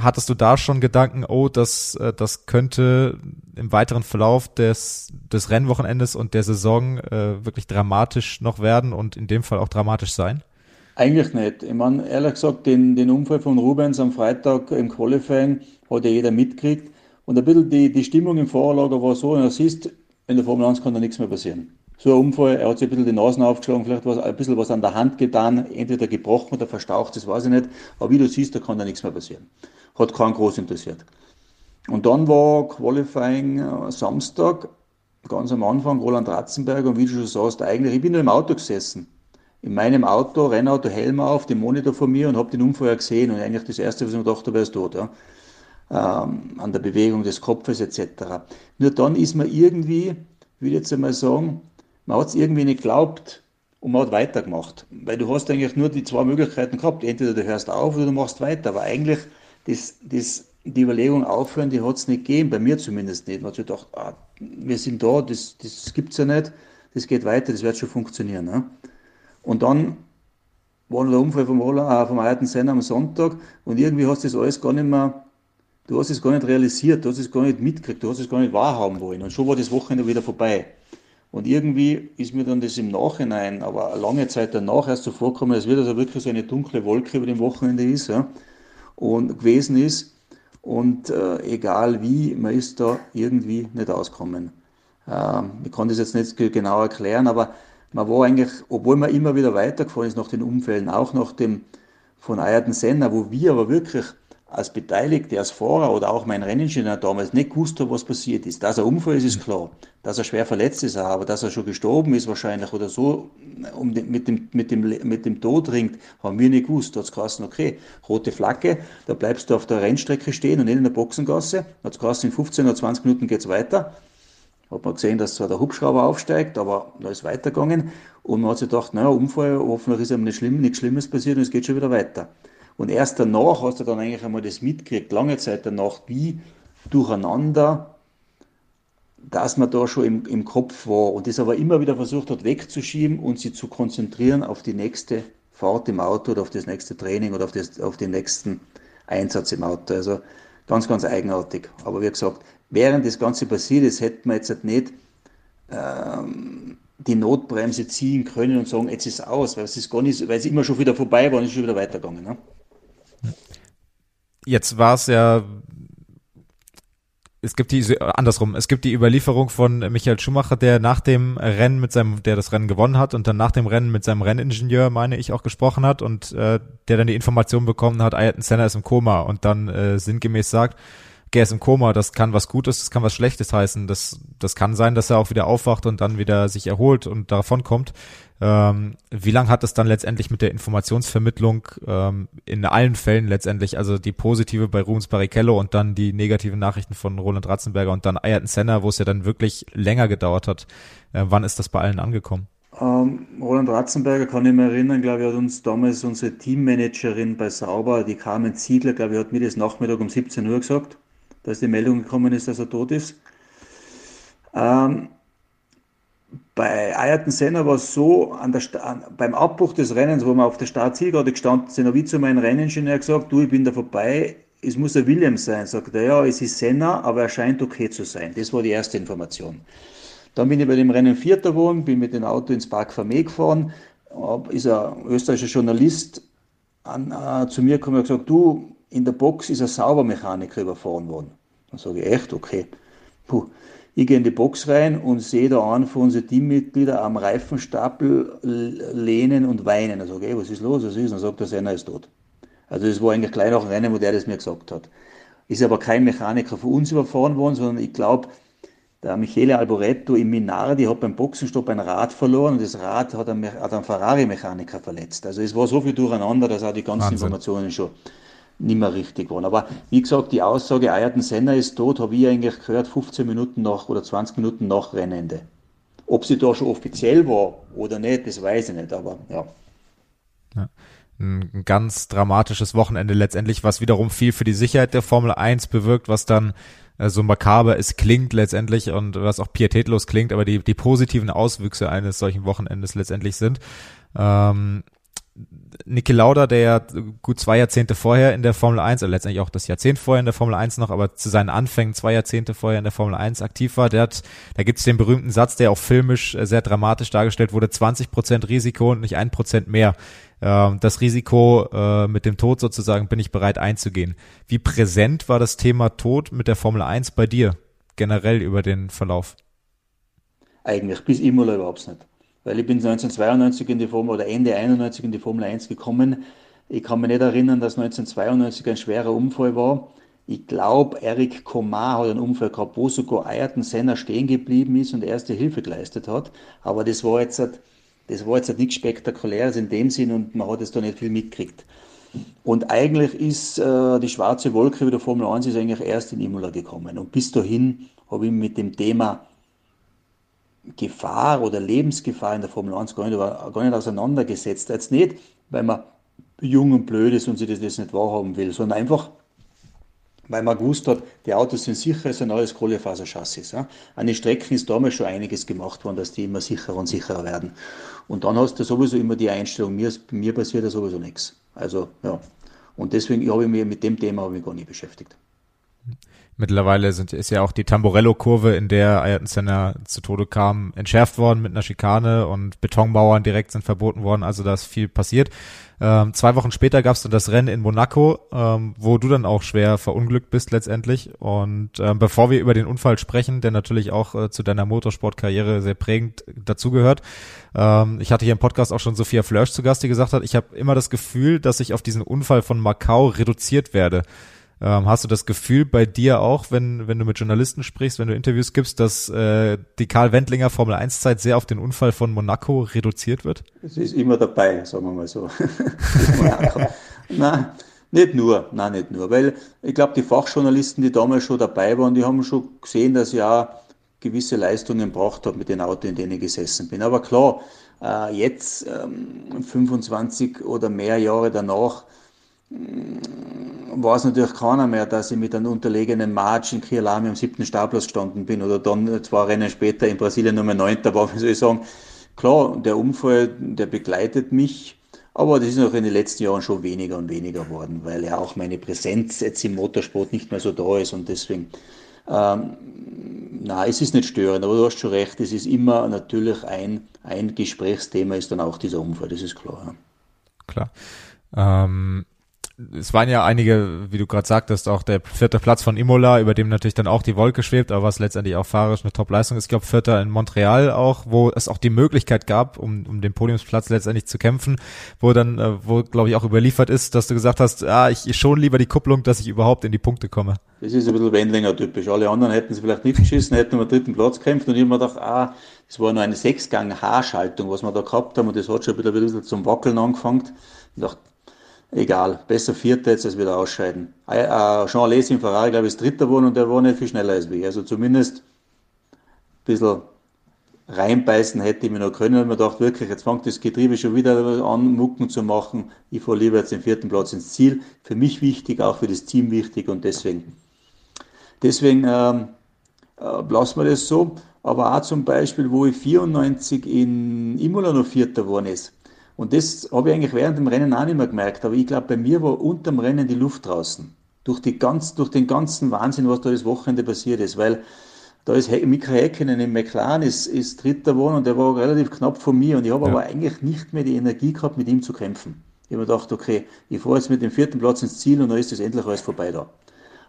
hattest du da schon Gedanken, oh, das, äh, das könnte im weiteren Verlauf des, des Rennwochenendes und der Saison äh, wirklich dramatisch noch werden und in dem Fall auch dramatisch sein? Eigentlich nicht. Ich meine, ehrlich gesagt, den, den Unfall von Rubens am Freitag im Qualifying hat ja jeder mitgekriegt. Und ein bisschen die, die Stimmung im Vorlager war so, und du siehst, in der Formel 1 kann da nichts mehr passieren. So ein Unfall, er hat sich ein bisschen die Nasen aufgeschlagen, vielleicht was, ein bisschen was an der Hand getan, entweder gebrochen oder verstaucht, das weiß ich nicht. Aber wie du siehst, da kann da nichts mehr passieren hat keinen groß interessiert. Und dann war Qualifying äh, Samstag, ganz am Anfang, Roland Ratzenberger, und wie du schon sagst, eigentlich, ich bin nur im Auto gesessen. In meinem Auto, Rennauto, Helm auf, dem Monitor vor mir und habe den Unfall gesehen. Und eigentlich das Erste, was ich mir dachte, er ist tot. Ja. Ähm, an der Bewegung des Kopfes etc. Nur dann ist man irgendwie, würde ich jetzt einmal sagen, man hat es irgendwie nicht geglaubt und man hat weitergemacht. Weil du hast eigentlich nur die zwei Möglichkeiten gehabt. Entweder du hörst auf oder du machst weiter. Aber eigentlich das, das, die Überlegung aufhören, die hat es nicht gegeben, bei mir zumindest nicht. Man hat sich gedacht, ah, wir sind da, das, das gibt es ja nicht. das geht weiter, das wird schon funktionieren. Ne? Und dann war der Unfall vom, äh, vom Ayrton Senna am Sonntag und irgendwie hast du das alles gar nicht mehr, du hast es gar nicht realisiert, du hast es gar nicht mitgekriegt, du hast es gar nicht wahrhaben wollen und schon war das Wochenende wieder vorbei. Und irgendwie ist mir dann das im Nachhinein, aber lange Zeit danach erst so vorgekommen, als wird also wirklich so eine dunkle Wolke über dem Wochenende ist ja, und gewesen ist. Und äh, egal wie, man ist da irgendwie nicht ausgekommen. Ähm, ich kann das jetzt nicht genau erklären, aber man war eigentlich, obwohl man immer wieder weitergefahren ist nach den Unfällen, auch nach dem von Ayrton Senna, wo wir aber wirklich als Beteiligte, als Fahrer oder auch mein Renningenieur damals nicht gewusst haben, was passiert ist. Dass er Unfall ist, ist klar. Dass er schwer verletzt ist, aber dass er schon gestorben ist wahrscheinlich oder so um den, mit, dem, mit, dem, mit dem Tod ringt, haben wir nicht gewusst. Da hat es geheißen, okay, rote Flagge, da bleibst du auf der Rennstrecke stehen und nicht in der Boxengasse. Da hat es geheißen, in 15 oder 20 Minuten geht's weiter. Hat man gesehen, dass zwar der Hubschrauber aufsteigt, aber da ist weitergegangen. Und man hat sich gedacht, naja, Unfall, hoffentlich ist einem nicht schlimm, nichts Schlimmes passiert und es geht schon wieder weiter. Und erst danach hast du dann eigentlich einmal das mitgekriegt, lange Zeit danach, wie durcheinander, dass man da schon im, im Kopf war und das aber immer wieder versucht hat wegzuschieben und sich zu konzentrieren auf die nächste Fahrt im Auto oder auf das nächste Training oder auf, das, auf den nächsten Einsatz im Auto. Also ganz, ganz eigenartig. Aber wie gesagt, während das Ganze passiert ist, hätte man jetzt halt nicht ähm, die Notbremse ziehen können und sagen, jetzt ist es aus, weil es ist gar nicht, weil es immer schon wieder vorbei war und ist schon wieder weitergegangen. Ne? Jetzt war es ja es gibt die andersrum, es gibt die Überlieferung von Michael Schumacher, der nach dem Rennen mit seinem, der das Rennen gewonnen hat und dann nach dem Rennen mit seinem Renningenieur, meine ich, auch gesprochen hat und äh, der dann die Information bekommen hat, Ayrton Senna ist im Koma und dann äh, sinngemäß sagt, er ist im Koma, das kann was Gutes, das kann was Schlechtes heißen, das, das kann sein, dass er auch wieder aufwacht und dann wieder sich erholt und davon kommt. Ähm, wie lange hat es dann letztendlich mit der Informationsvermittlung ähm, in allen Fällen letztendlich, also die positive bei Rubens Barrichello und dann die negativen Nachrichten von Roland Ratzenberger und dann Ayrton Senna, wo es ja dann wirklich länger gedauert hat. Äh, wann ist das bei allen angekommen? Ähm, Roland Ratzenberger kann ich mich erinnern, glaube ich, hat uns damals unsere Teammanagerin bei Sauber, die Carmen Ziegler, glaube ich, hat mir das Nachmittag um 17 Uhr gesagt, dass die Meldung gekommen ist, dass er tot ist. Ähm, bei Ayrton Senna war es so, an der an, beim Abbruch des Rennens, wo wir auf der Startzielgerade gestanden sind, habe ich zu meinem Renningenieur gesagt, du, ich bin da vorbei, es muss der Williams sein. Sagt er, ja, es ist Senna, aber er scheint okay zu sein. Das war die erste Information. Dann bin ich bei dem Rennen Vierter geworden, bin mit dem Auto ins Park Vermee gefahren, ist ein österreichischer Journalist an, äh, zu mir gekommen und gesagt, du, in der Box ist ein Saubermechaniker überfahren worden. Dann sage ich, echt? Okay. Puh. Ich gehe in die Box rein und sehe da einen von unseren Teammitgliedern am Reifenstapel lehnen und weinen. Also, okay, was ist los? Was ist? Dann sagt er, einer ist tot. Also, das war eigentlich gleich nach dem Rennen, wo der das mir gesagt hat. Ist aber kein Mechaniker von uns überfahren worden, sondern ich glaube, der Michele Alboretto im Minardi hat beim Boxenstopp ein Rad verloren und das Rad hat einen, einen Ferrari-Mechaniker verletzt. Also es war so viel durcheinander, dass auch die ganzen Wahnsinn. Informationen schon nicht mehr richtig waren. Aber wie gesagt, die Aussage, Ayrton Senna ist tot, habe ich eigentlich gehört, 15 Minuten nach oder 20 Minuten nach Rennende. Ob sie da schon offiziell war oder nicht, das weiß ich nicht, aber ja. ja. Ein ganz dramatisches Wochenende letztendlich, was wiederum viel für die Sicherheit der Formel 1 bewirkt, was dann äh, so makaber es klingt letztendlich und was auch pietätlos klingt, aber die, die positiven Auswüchse eines solchen Wochenendes letztendlich sind. Ähm, Niki Lauda, der ja gut zwei Jahrzehnte vorher in der Formel 1, oder letztendlich auch das Jahrzehnt vorher in der Formel 1 noch, aber zu seinen Anfängen zwei Jahrzehnte vorher in der Formel 1 aktiv war, der hat, da gibt's den berühmten Satz, der auch filmisch äh, sehr dramatisch dargestellt wurde, 20 Prozent Risiko und nicht ein Prozent mehr. Ähm, das Risiko äh, mit dem Tod sozusagen bin ich bereit einzugehen. Wie präsent war das Thema Tod mit der Formel 1 bei dir, generell über den Verlauf? Eigentlich bis Imola überhaupt nicht weil ich bin 1992 in die Formel oder Ende 91 in die Formel 1 gekommen. Ich kann mich nicht erinnern, dass 1992 ein schwerer Unfall war. Ich glaube, Eric Komar hat einen Unfall gehabt, wo sogar Ayrton Senna stehen geblieben ist und erste Hilfe geleistet hat. Aber das war jetzt, das war jetzt nichts Spektakuläres in dem Sinn und man hat es da nicht viel mitgekriegt. Und eigentlich ist äh, die schwarze Wolke über der Formel 1 ist eigentlich erst in Imola gekommen. Und bis dahin habe ich mit dem Thema Gefahr oder Lebensgefahr in der Formel 1 gar nicht, gar nicht auseinandergesetzt. Jetzt nicht, weil man jung und blöd ist und sich das, das nicht wahrhaben will, sondern einfach, weil man gewusst hat, die Autos sind sicher, es sind alles Kohlefaserchassis. Ja. An den Strecken ist damals schon einiges gemacht worden, dass die immer sicherer und sicherer werden. Und dann hast du sowieso immer die Einstellung, mir, mir passiert ja sowieso nichts. Also, ja. Und deswegen habe ich mich mit dem Thema ich gar nicht beschäftigt. Mittlerweile sind, ist ja auch die Tamborello-Kurve, in der Ayrton Senna zu Tode kam, entschärft worden mit einer Schikane und Betonmauern direkt sind verboten worden. Also da ist viel passiert. Ähm, zwei Wochen später gab es dann das Rennen in Monaco, ähm, wo du dann auch schwer verunglückt bist letztendlich. Und ähm, bevor wir über den Unfall sprechen, der natürlich auch äh, zu deiner Motorsportkarriere sehr prägend dazugehört, ähm, ich hatte hier im Podcast auch schon Sophia Flörsch zu Gast, die gesagt hat, ich habe immer das Gefühl, dass ich auf diesen Unfall von Macau reduziert werde. Ähm, hast du das Gefühl bei dir auch, wenn, wenn du mit Journalisten sprichst, wenn du Interviews gibst, dass äh, die Karl Wendlinger Formel 1 Zeit sehr auf den Unfall von Monaco reduziert wird? Es ist immer dabei, sagen wir mal so. (laughs) nein, nicht nur, nein, nicht nur, weil ich glaube, die Fachjournalisten, die damals schon dabei waren, die haben schon gesehen, dass ich auch gewisse Leistungen braucht habe mit den Autos, in denen ich gesessen bin. Aber klar, äh, jetzt, ähm, 25 oder mehr Jahre danach, weiß natürlich keiner mehr, dass ich mit einem unterlegenen March in Kialami am siebten Startplatz gestanden bin oder dann zwei Rennen später in Brasilien Nummer neunter war, wie soll ich sagen. Klar, der Unfall, der begleitet mich, aber das ist noch in den letzten Jahren schon weniger und weniger geworden, weil ja auch meine Präsenz jetzt im Motorsport nicht mehr so da ist und deswegen, ähm, na, es ist nicht störend, aber du hast schon recht, es ist immer natürlich ein, ein Gesprächsthema ist dann auch dieser Unfall, das ist klar. Klar. Ähm es waren ja einige, wie du gerade sagtest, auch der vierte Platz von Imola, über dem natürlich dann auch die Wolke schwebt, aber was letztendlich auch fahrisch eine Top-Leistung ist. Ich glaube, vierter in Montreal auch, wo es auch die Möglichkeit gab, um, um den Podiumsplatz letztendlich zu kämpfen, wo dann, äh, wo glaube ich auch überliefert ist, dass du gesagt hast, ah, ich, schon lieber die Kupplung, dass ich überhaupt in die Punkte komme. Das ist ein bisschen Wendlinger typisch. Alle anderen hätten sie vielleicht nicht geschissen, hätten um den dritten Platz gekämpft und ich mir gedacht, ah, es war nur eine Sechsgang-Haarschaltung, was wir da gehabt haben und das hat schon ein bisschen zum Wackeln angefangen. Ich dachte, egal, besser Vierter jetzt als wieder ausscheiden. Äh, äh, Jean Alesi im Ferrari, glaube ich, ist Dritter geworden und der war nicht viel schneller als wir. Also zumindest ein bisschen reinbeißen hätte ich mir noch können. Und man dachte wirklich, jetzt fängt das Getriebe schon wieder an, Mucken zu machen. Ich fahre lieber jetzt den vierten Platz ins Ziel. Für mich wichtig, auch für das Team wichtig und deswegen, deswegen ähm, äh, lassen wir das so. Aber auch zum Beispiel, wo ich 94 in Imola noch Vierter geworden ist, und das habe ich eigentlich während dem Rennen auch nicht mehr gemerkt. Aber ich glaube, bei mir war unterm Rennen die Luft draußen. Durch, die ganz, durch den ganzen Wahnsinn, was da das Wochenende passiert ist. Weil da ist Mika Häkkinen im McLaren, ist, ist Dritter geworden und der war relativ knapp von mir. Und ich habe ja. aber eigentlich nicht mehr die Energie gehabt, mit ihm zu kämpfen. Ich habe mir gedacht, okay, ich fahre jetzt mit dem vierten Platz ins Ziel und dann ist das endlich alles vorbei da.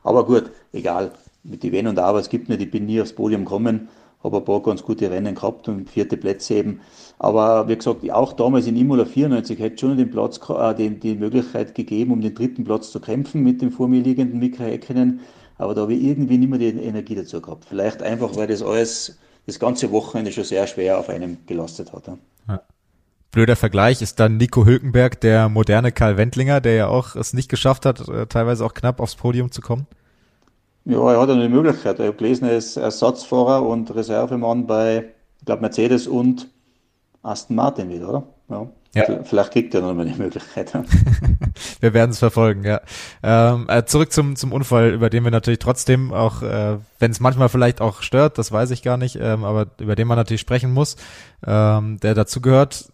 Aber gut, egal. Mit die Wenn und Aber, es gibt nicht, ich bin nie aufs Podium gekommen habe ein paar ganz gute Rennen gehabt und vierte Plätze eben. Aber wie gesagt, auch damals in Imola 94 hätte schon den Platz, äh, die, die Möglichkeit gegeben, um den dritten Platz zu kämpfen mit dem vor mir liegenden Mika Häkkinen. Aber da habe ich irgendwie nicht mehr die Energie dazu gehabt. Vielleicht einfach, weil das alles, das ganze Wochenende schon sehr schwer auf einem gelastet hat. Ja. Blöder Vergleich ist dann Nico Hülkenberg, der moderne Karl Wendlinger, der ja auch es nicht geschafft hat, äh, teilweise auch knapp aufs Podium zu kommen. Ja, er hat eine Möglichkeit. Ich habe gelesen, er ist Ersatzfahrer und Reservemann bei, ich glaube, Mercedes und Aston Martin wieder, oder? Ja. ja. Vielleicht kriegt er noch mal die Möglichkeit. (laughs) wir werden es verfolgen, ja. Ähm, äh, zurück zum, zum Unfall, über den wir natürlich trotzdem auch, äh, wenn es manchmal vielleicht auch stört, das weiß ich gar nicht, ähm, aber über den man natürlich sprechen muss, ähm, der dazu gehört.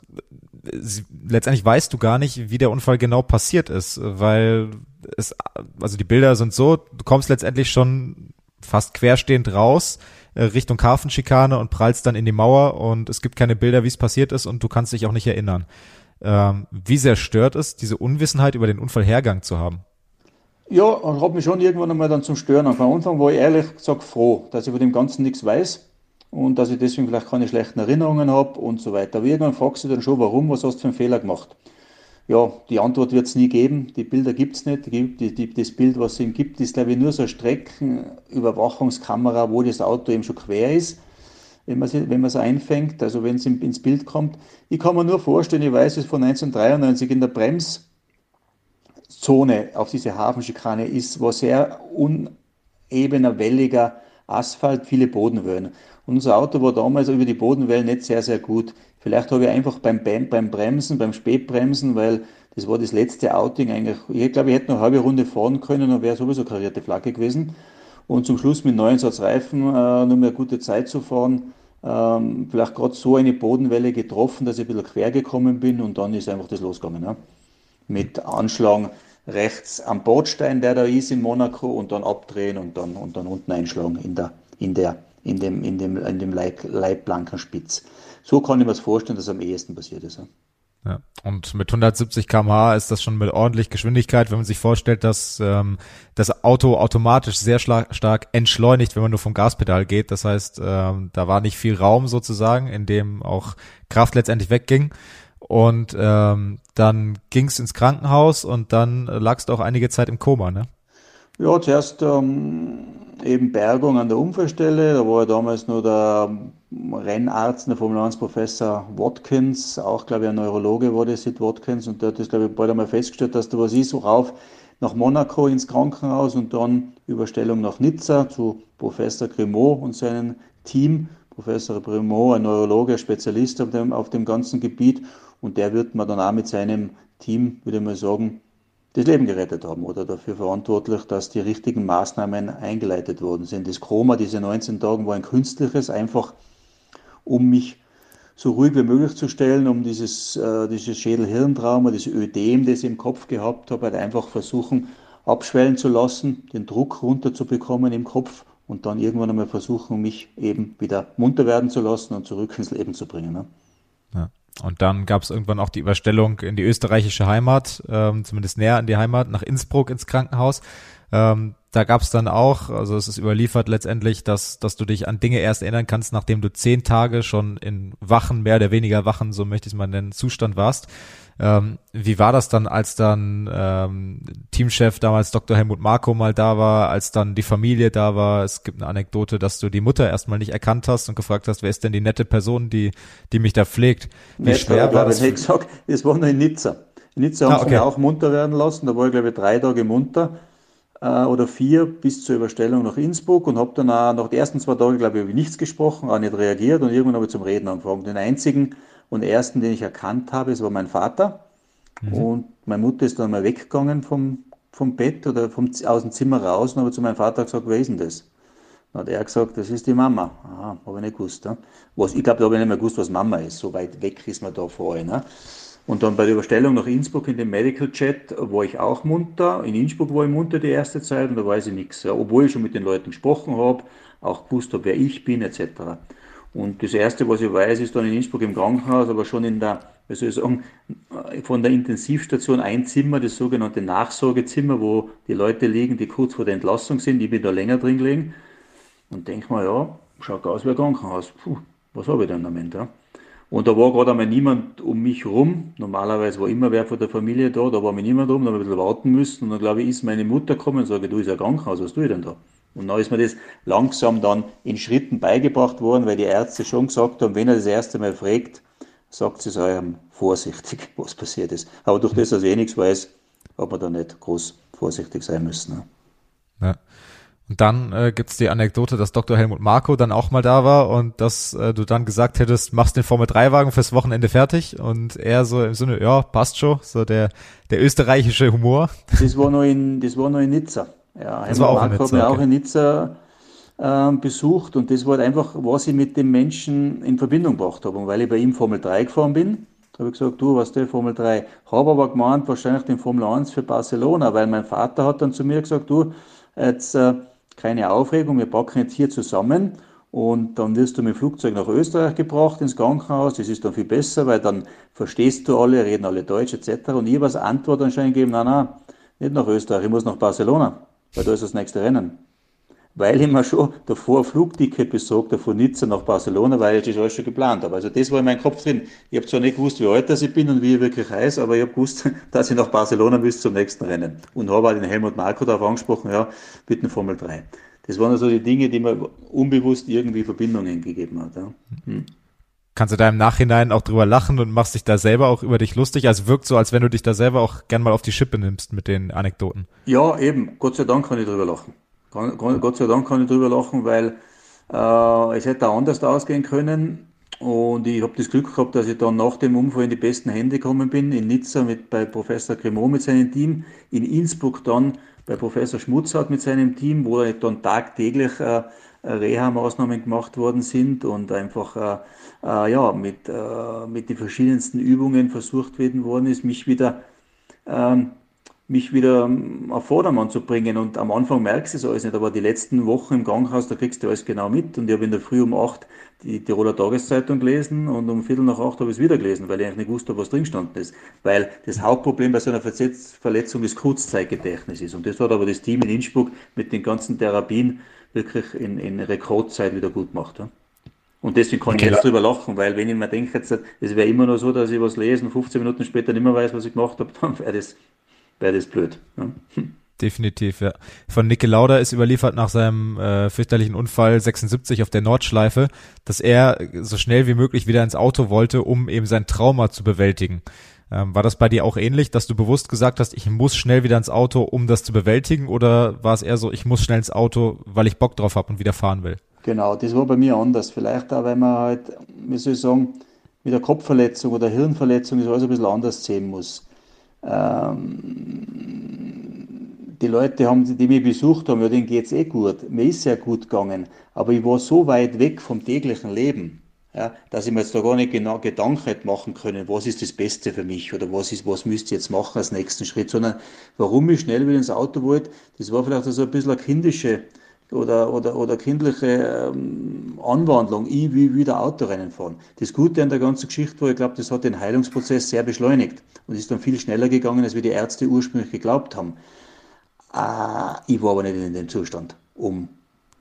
Letztendlich weißt du gar nicht, wie der Unfall genau passiert ist, weil es, also die Bilder sind so, du kommst letztendlich schon fast querstehend raus äh, Richtung Hafenschikane und prallst dann in die Mauer und es gibt keine Bilder, wie es passiert ist und du kannst dich auch nicht erinnern. Ähm, wie sehr stört es, diese Unwissenheit über den Unfallhergang zu haben? Ja, ich habe mich schon irgendwann einmal dann zum Stören. Am Anfang war ich ehrlich gesagt froh, dass ich von dem Ganzen nichts weiß und dass ich deswegen vielleicht keine schlechten Erinnerungen habe und so weiter. Aber irgendwann fragst du dann schon, warum, was hast du für einen Fehler gemacht? Ja, die Antwort wird es nie geben. Die Bilder gibt es nicht. Die, die, das Bild, was es ihm gibt, ist, glaube ich, nur so eine Streckenüberwachungskamera, wo das Auto eben schon quer ist, wenn man es wenn einfängt, also wenn es ins Bild kommt. Ich kann mir nur vorstellen, ich weiß es von 1993 in der Bremszone auf diese Hafenschikane ist, war sehr unebener, welliger Asphalt, viele Bodenwellen. Und unser Auto war damals über die Bodenwellen nicht sehr, sehr gut. Vielleicht habe ich einfach beim, beim Bremsen, beim Spätbremsen, weil Das war das letzte Outing eigentlich. Ich glaube, ich hätte noch eine halbe Runde fahren können und wäre sowieso karierte Flagge gewesen. Und zum Schluss mit neuen Satz Reifen äh, nur mehr gute Zeit zu fahren. Ähm, vielleicht gerade so eine Bodenwelle getroffen, dass ich ein bisschen quer gekommen bin und dann ist einfach das losgegangen. Ne? Mit Anschlag rechts am Bordstein, der da ist in Monaco und dann abdrehen und dann, und dann unten einschlagen in der, in der, in dem, in dem, in dem leitblanken Spitz. So kann ich mir das vorstellen, dass am ehesten passiert ist. Ja. Ja. Und mit 170 km/h ist das schon mit ordentlich Geschwindigkeit, wenn man sich vorstellt, dass ähm, das Auto automatisch sehr stark entschleunigt, wenn man nur vom Gaspedal geht. Das heißt, ähm, da war nicht viel Raum sozusagen, in dem auch Kraft letztendlich wegging. Und ähm, dann ging's ins Krankenhaus und dann lagst du auch einige Zeit im Koma, ne? Ja, zuerst ähm, eben Bergung an der Unfallstelle. Da war ja damals nur der Rennarzt, der Formel 1 Professor Watkins, auch glaube ich ein Neurologe war das, Sid Watkins, und der hat das glaube ich bald einmal festgestellt, dass da was ist, rauf nach Monaco ins Krankenhaus und dann Überstellung nach Nizza zu Professor Grimaud und seinem Team. Professor Grimaud, ein Neurologe, ein Spezialist auf dem, auf dem ganzen Gebiet und der wird man dann auch mit seinem Team, würde ich mal sagen, das Leben gerettet haben oder dafür verantwortlich, dass die richtigen Maßnahmen eingeleitet worden sind. Das Chroma, diese 19 Tage, war ein künstliches, einfach um mich so ruhig wie möglich zu stellen, um dieses, äh, dieses Schädel-Hirntrauma, dieses Ödem, das ich im Kopf gehabt habe, halt einfach versuchen abschwellen zu lassen, den Druck runterzubekommen im Kopf und dann irgendwann einmal versuchen, mich eben wieder munter werden zu lassen und zurück ins Leben zu bringen. Ne? Ja. Und dann gab es irgendwann auch die Überstellung in die österreichische Heimat, ähm, zumindest näher an die Heimat, nach Innsbruck ins Krankenhaus. Ähm, da gab es dann auch, also es ist überliefert letztendlich, dass, dass du dich an Dinge erst erinnern kannst, nachdem du zehn Tage schon in Wachen, mehr oder weniger Wachen, so möchte ich es mal nennen, Zustand warst. Ähm, wie war das dann, als dann ähm, Teamchef damals Dr. Helmut Marko mal da war, als dann die Familie da war? Es gibt eine Anekdote, dass du die Mutter erstmal nicht erkannt hast und gefragt hast, wer ist denn die nette Person, die, die mich da pflegt? Wie Nicht, schwer war das? Ich gesagt, das war noch in Nizza. In Nizza haben ah, okay. sie mich auch munter werden lassen. Da war ich, glaube ich, drei Tage munter oder vier bis zur Überstellung nach Innsbruck und habe dann auch nach den ersten zwei Tagen, glaube ich, über nichts gesprochen, auch nicht reagiert und irgendwann habe ich zum Reden angefangen. Den einzigen und ersten, den ich erkannt habe, es war mein Vater. Mhm. Und meine Mutter ist dann mal weggegangen vom, vom Bett oder vom, aus dem Zimmer raus und habe zu meinem Vater gesagt, wer ist denn das? Dann hat er gesagt, das ist die Mama. Aha, habe ich nicht gewusst. Ne? Was, ich glaube, da habe ich nicht mehr gewusst, was Mama ist. So weit weg ist man da vorher. Ne? Und dann bei der Überstellung nach Innsbruck in dem Medical Chat war ich auch munter. In Innsbruck war ich munter die erste Zeit und da weiß ich nichts. Ja, obwohl ich schon mit den Leuten gesprochen habe, auch gewusst habe, wer ich bin, etc. Und das Erste, was ich weiß, ist dann in Innsbruck im Krankenhaus, aber schon in der, wie soll ich sagen, von der Intensivstation ein Zimmer, das sogenannte Nachsorgezimmer, wo die Leute liegen, die kurz vor der Entlassung sind. Ich bin da länger drin gelegen und denke mal, ja, schaut aus wie ein Krankenhaus. Puh, was habe ich denn damit? Ja? Und da war gerade einmal niemand um mich rum. Normalerweise war immer wer von der Familie da, da war mir niemand rum, da habe ich ein bisschen warten müssen. Und dann glaube ich, ist meine Mutter gekommen und sage, du ist ja Krankenhaus, was tue ich denn da? Und dann ist mir das langsam dann in Schritten beigebracht worden, weil die Ärzte schon gesagt haben, wenn er das erste Mal fragt, sagt sie es eurem vorsichtig, was passiert ist. Aber durch das, dass ich eh nichts weiß, hat man da nicht groß vorsichtig sein müssen. Und dann äh, gibt die Anekdote, dass Dr. Helmut Marko dann auch mal da war und dass äh, du dann gesagt hättest, machst den Formel-3-Wagen fürs Wochenende fertig und er so im Sinne, ja, passt schon, so der, der österreichische Humor. Das war noch in, das war noch in Nizza. Ja, das war auch in Nizza, hat mich okay. auch in Nizza äh, besucht und das war einfach, was ich mit dem Menschen in Verbindung gebracht habe. Und weil ich bei ihm Formel 3 gefahren bin, habe ich gesagt, du, was der Formel 3. Habe aber gemeint, wahrscheinlich den Formel 1 für Barcelona, weil mein Vater hat dann zu mir gesagt, du, jetzt äh, keine Aufregung, wir packen jetzt hier zusammen und dann wirst du mit dem Flugzeug nach Österreich gebracht ins Krankenhaus. Das ist dann viel besser, weil dann verstehst du alle, reden alle Deutsch etc. Und ich habe als Antwort anscheinend gegeben, nein, nein, nicht nach Österreich, ich muss nach Barcelona, weil da ist das nächste Rennen weil ich mir schon davor ein Flugticket besorgt habe von Nizza nach Barcelona, weil ich das alles schon geplant habe. Also das war in meinem Kopf drin. Ich habe zwar nicht gewusst, wie alt ich bin und wie ich wirklich heiß, aber ich habe gewusst, (laughs) dass ich nach Barcelona bis zum nächsten Rennen. Und habe auch den Helmut Marko darauf angesprochen, ja, bitte Formel 3. Das waren also die Dinge, die mir unbewusst irgendwie Verbindungen gegeben hat. Ja. Hm. Kannst du da im Nachhinein auch drüber lachen und machst dich da selber auch über dich lustig? Also wirkt so, als wenn du dich da selber auch gern mal auf die Schippe nimmst mit den Anekdoten. Ja, eben. Gott sei Dank kann ich drüber lachen. Gott sei Dank kann ich drüber lachen, weil äh, es hätte auch anders ausgehen können. Und ich habe das Glück gehabt, dass ich dann nach dem Unfall in die besten Hände gekommen bin. In Nizza mit, bei Professor Cremot mit seinem Team, in Innsbruck dann bei Professor Schmutzhardt mit seinem Team, wo dann tagtäglich äh, Reha-Maßnahmen gemacht worden sind und einfach äh, äh, ja, mit, äh, mit den verschiedensten Übungen versucht werden worden ist, mich wieder ähm, mich wieder auf Vordermann zu bringen. Und am Anfang merkst du es alles nicht, aber die letzten Wochen im Krankenhaus, da kriegst du alles genau mit. Und ich habe in der Früh um acht die Tiroler Tageszeitung gelesen und um Viertel nach acht habe ich es wieder gelesen, weil ich eigentlich nicht wusste, was drin gestanden ist. Weil das Hauptproblem bei so einer Verletzung das Kurzzeitgedächtnis ist. Und das hat aber das Team in Innsbruck mit den ganzen Therapien wirklich in, in Rekordzeit wieder gut gemacht. Ja. Und deswegen kann okay. ich jetzt drüber lachen, weil wenn ich mir denke, es wäre immer noch so, dass ich was lese und 15 Minuten später nicht mehr weiß, was ich gemacht habe, (laughs) dann wäre das wäre das blöd. Ja. Definitiv, ja. Von Niki Lauda ist überliefert nach seinem äh, fürchterlichen Unfall 76 auf der Nordschleife, dass er so schnell wie möglich wieder ins Auto wollte, um eben sein Trauma zu bewältigen. Ähm, war das bei dir auch ähnlich, dass du bewusst gesagt hast, ich muss schnell wieder ins Auto, um das zu bewältigen? Oder war es eher so, ich muss schnell ins Auto, weil ich Bock drauf habe und wieder fahren will? Genau, das war bei mir anders. Vielleicht auch, weil man halt, wie soll ich sagen, mit der Kopfverletzung oder Hirnverletzung ist alles ein bisschen anders sehen muss. Ähm, die Leute, haben, die mich besucht haben, ja, denen geht es eh gut. Mir ist sehr gut gegangen. Aber ich war so weit weg vom täglichen Leben, ja, dass ich mir jetzt da gar nicht genau Gedanken hätte machen können, was ist das Beste für mich oder was ist, was müsste ich jetzt machen als nächsten Schritt, sondern warum ich schnell wieder ins Auto wollte, das war vielleicht so ein bisschen eine kindische oder, oder, oder kindliche ähm, Anwandlung, ich will wieder Autorennen fahren. Das Gute an der ganzen Geschichte war, ich glaube, das hat den Heilungsprozess sehr beschleunigt und ist dann viel schneller gegangen, als wir die Ärzte ursprünglich geglaubt haben. Äh, ich war aber nicht in dem Zustand, um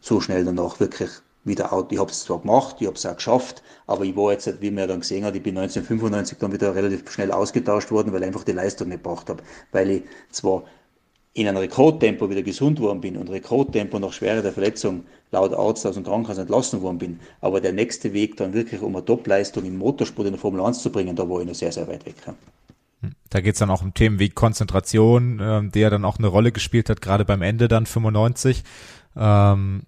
so schnell danach wirklich wieder Auto. Ich habe es zwar gemacht, ich habe es auch geschafft, aber ich war jetzt, wie man dann gesehen hat, ich bin 1995 dann wieder relativ schnell ausgetauscht worden, weil ich einfach die Leistung nicht gebracht habe. Weil ich zwar in einem Rekordtempo wieder gesund worden bin und Rekordtempo nach Schwere der Verletzung laut Arzt aus dem Krankenhaus entlassen worden bin. Aber der nächste Weg dann wirklich, um eine Topleistung im Motorsport in der Formel 1 zu bringen, da war ich noch sehr, sehr weit weg. Ja. Da geht's dann auch um Themen wie Konzentration, die ja dann auch eine Rolle gespielt hat, gerade beim Ende dann 95. Ähm,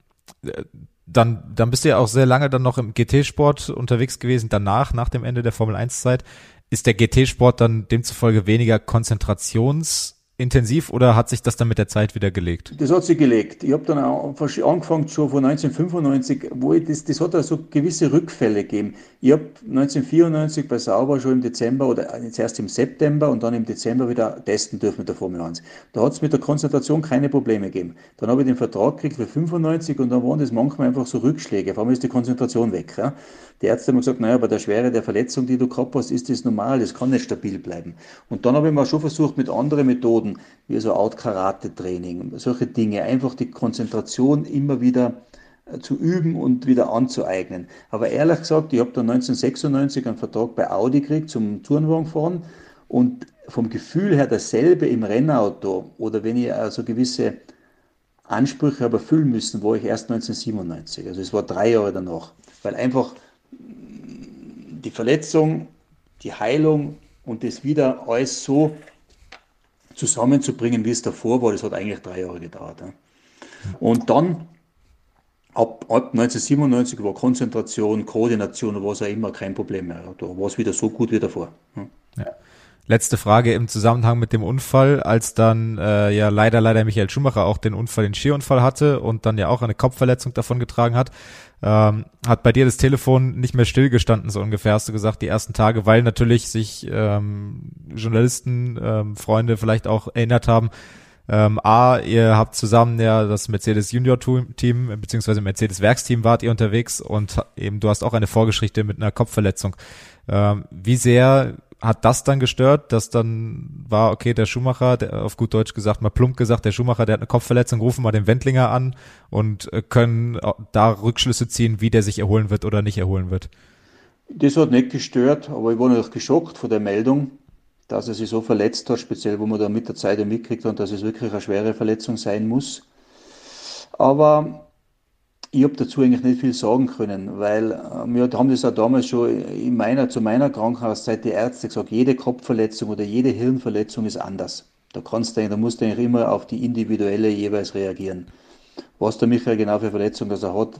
dann, dann bist du ja auch sehr lange dann noch im GT-Sport unterwegs gewesen, danach, nach dem Ende der Formel 1-Zeit. Ist der GT-Sport dann demzufolge weniger konzentrations intensiv oder hat sich das dann mit der Zeit wieder gelegt? Das hat sich gelegt. Ich habe dann auch angefangen schon von 1995, wo ich das, das hat also gewisse Rückfälle gegeben. Ich habe 1994 bei Sauber schon im Dezember oder zuerst im September und dann im Dezember wieder testen dürfen mit der Formel 1. Da hat es mit der Konzentration keine Probleme gegeben. Dann habe ich den Vertrag gekriegt für 95 und dann waren das manchmal einfach so Rückschläge. Auf einmal ist die Konzentration weg. Ja? Die Ärzte haben gesagt, naja, bei der Schwere der Verletzung, die du gehabt hast, ist das normal, das kann nicht stabil bleiben. Und dann habe ich mal schon versucht, mit anderen Methoden, wie so Out-Karate-Training, solche Dinge, einfach die Konzentration immer wieder äh, zu üben und wieder anzueignen. Aber ehrlich gesagt, ich habe dann 1996 einen Vertrag bei Audi gekriegt zum Tourenwagen fahren und vom Gefühl her dasselbe im Rennauto oder wenn ich also gewisse Ansprüche habe erfüllen müssen, war ich erst 1997. Also es war drei Jahre danach. Weil einfach die Verletzung, die Heilung und das wieder alles so zusammenzubringen, wie es davor war, das hat eigentlich drei Jahre gedauert. Ja. Und dann, ab, ab 1997 war Konzentration, Koordination, was auch immer, kein Problem mehr. Da war es wieder so gut wie davor. Ja. Letzte Frage im Zusammenhang mit dem Unfall, als dann äh, ja leider leider Michael Schumacher auch den Unfall, den Skiunfall hatte und dann ja auch eine Kopfverletzung davon getragen hat, ähm, hat bei dir das Telefon nicht mehr stillgestanden, so ungefähr hast du gesagt, die ersten Tage, weil natürlich sich ähm, Journalisten, ähm, Freunde vielleicht auch erinnert haben, ähm, A, ihr habt zusammen ja das Mercedes Junior Team beziehungsweise Mercedes Werksteam wart ihr unterwegs und eben du hast auch eine Vorgeschichte mit einer Kopfverletzung. Ähm, wie sehr hat das dann gestört, dass dann war, okay, der Schumacher, der, auf gut Deutsch gesagt, mal plump gesagt, der Schumacher, der hat eine Kopfverletzung, rufen mal den Wendlinger an und äh, können da Rückschlüsse ziehen, wie der sich erholen wird oder nicht erholen wird. Das hat nicht gestört, aber ich war natürlich geschockt von der Meldung, dass er sich so verletzt hat, speziell wo man da mit der Zeit mitkriegt hat, dass es wirklich eine schwere Verletzung sein muss. Aber ich habe dazu eigentlich nicht viel sagen können, weil wir haben das auch damals schon in meiner, zu meiner Krankenhauszeit die Ärzte gesagt, jede Kopfverletzung oder jede Hirnverletzung ist anders. Da kannst du, da musst du eigentlich immer auf die individuelle jeweils reagieren. Was der Michael genau für Verletzung das er hat,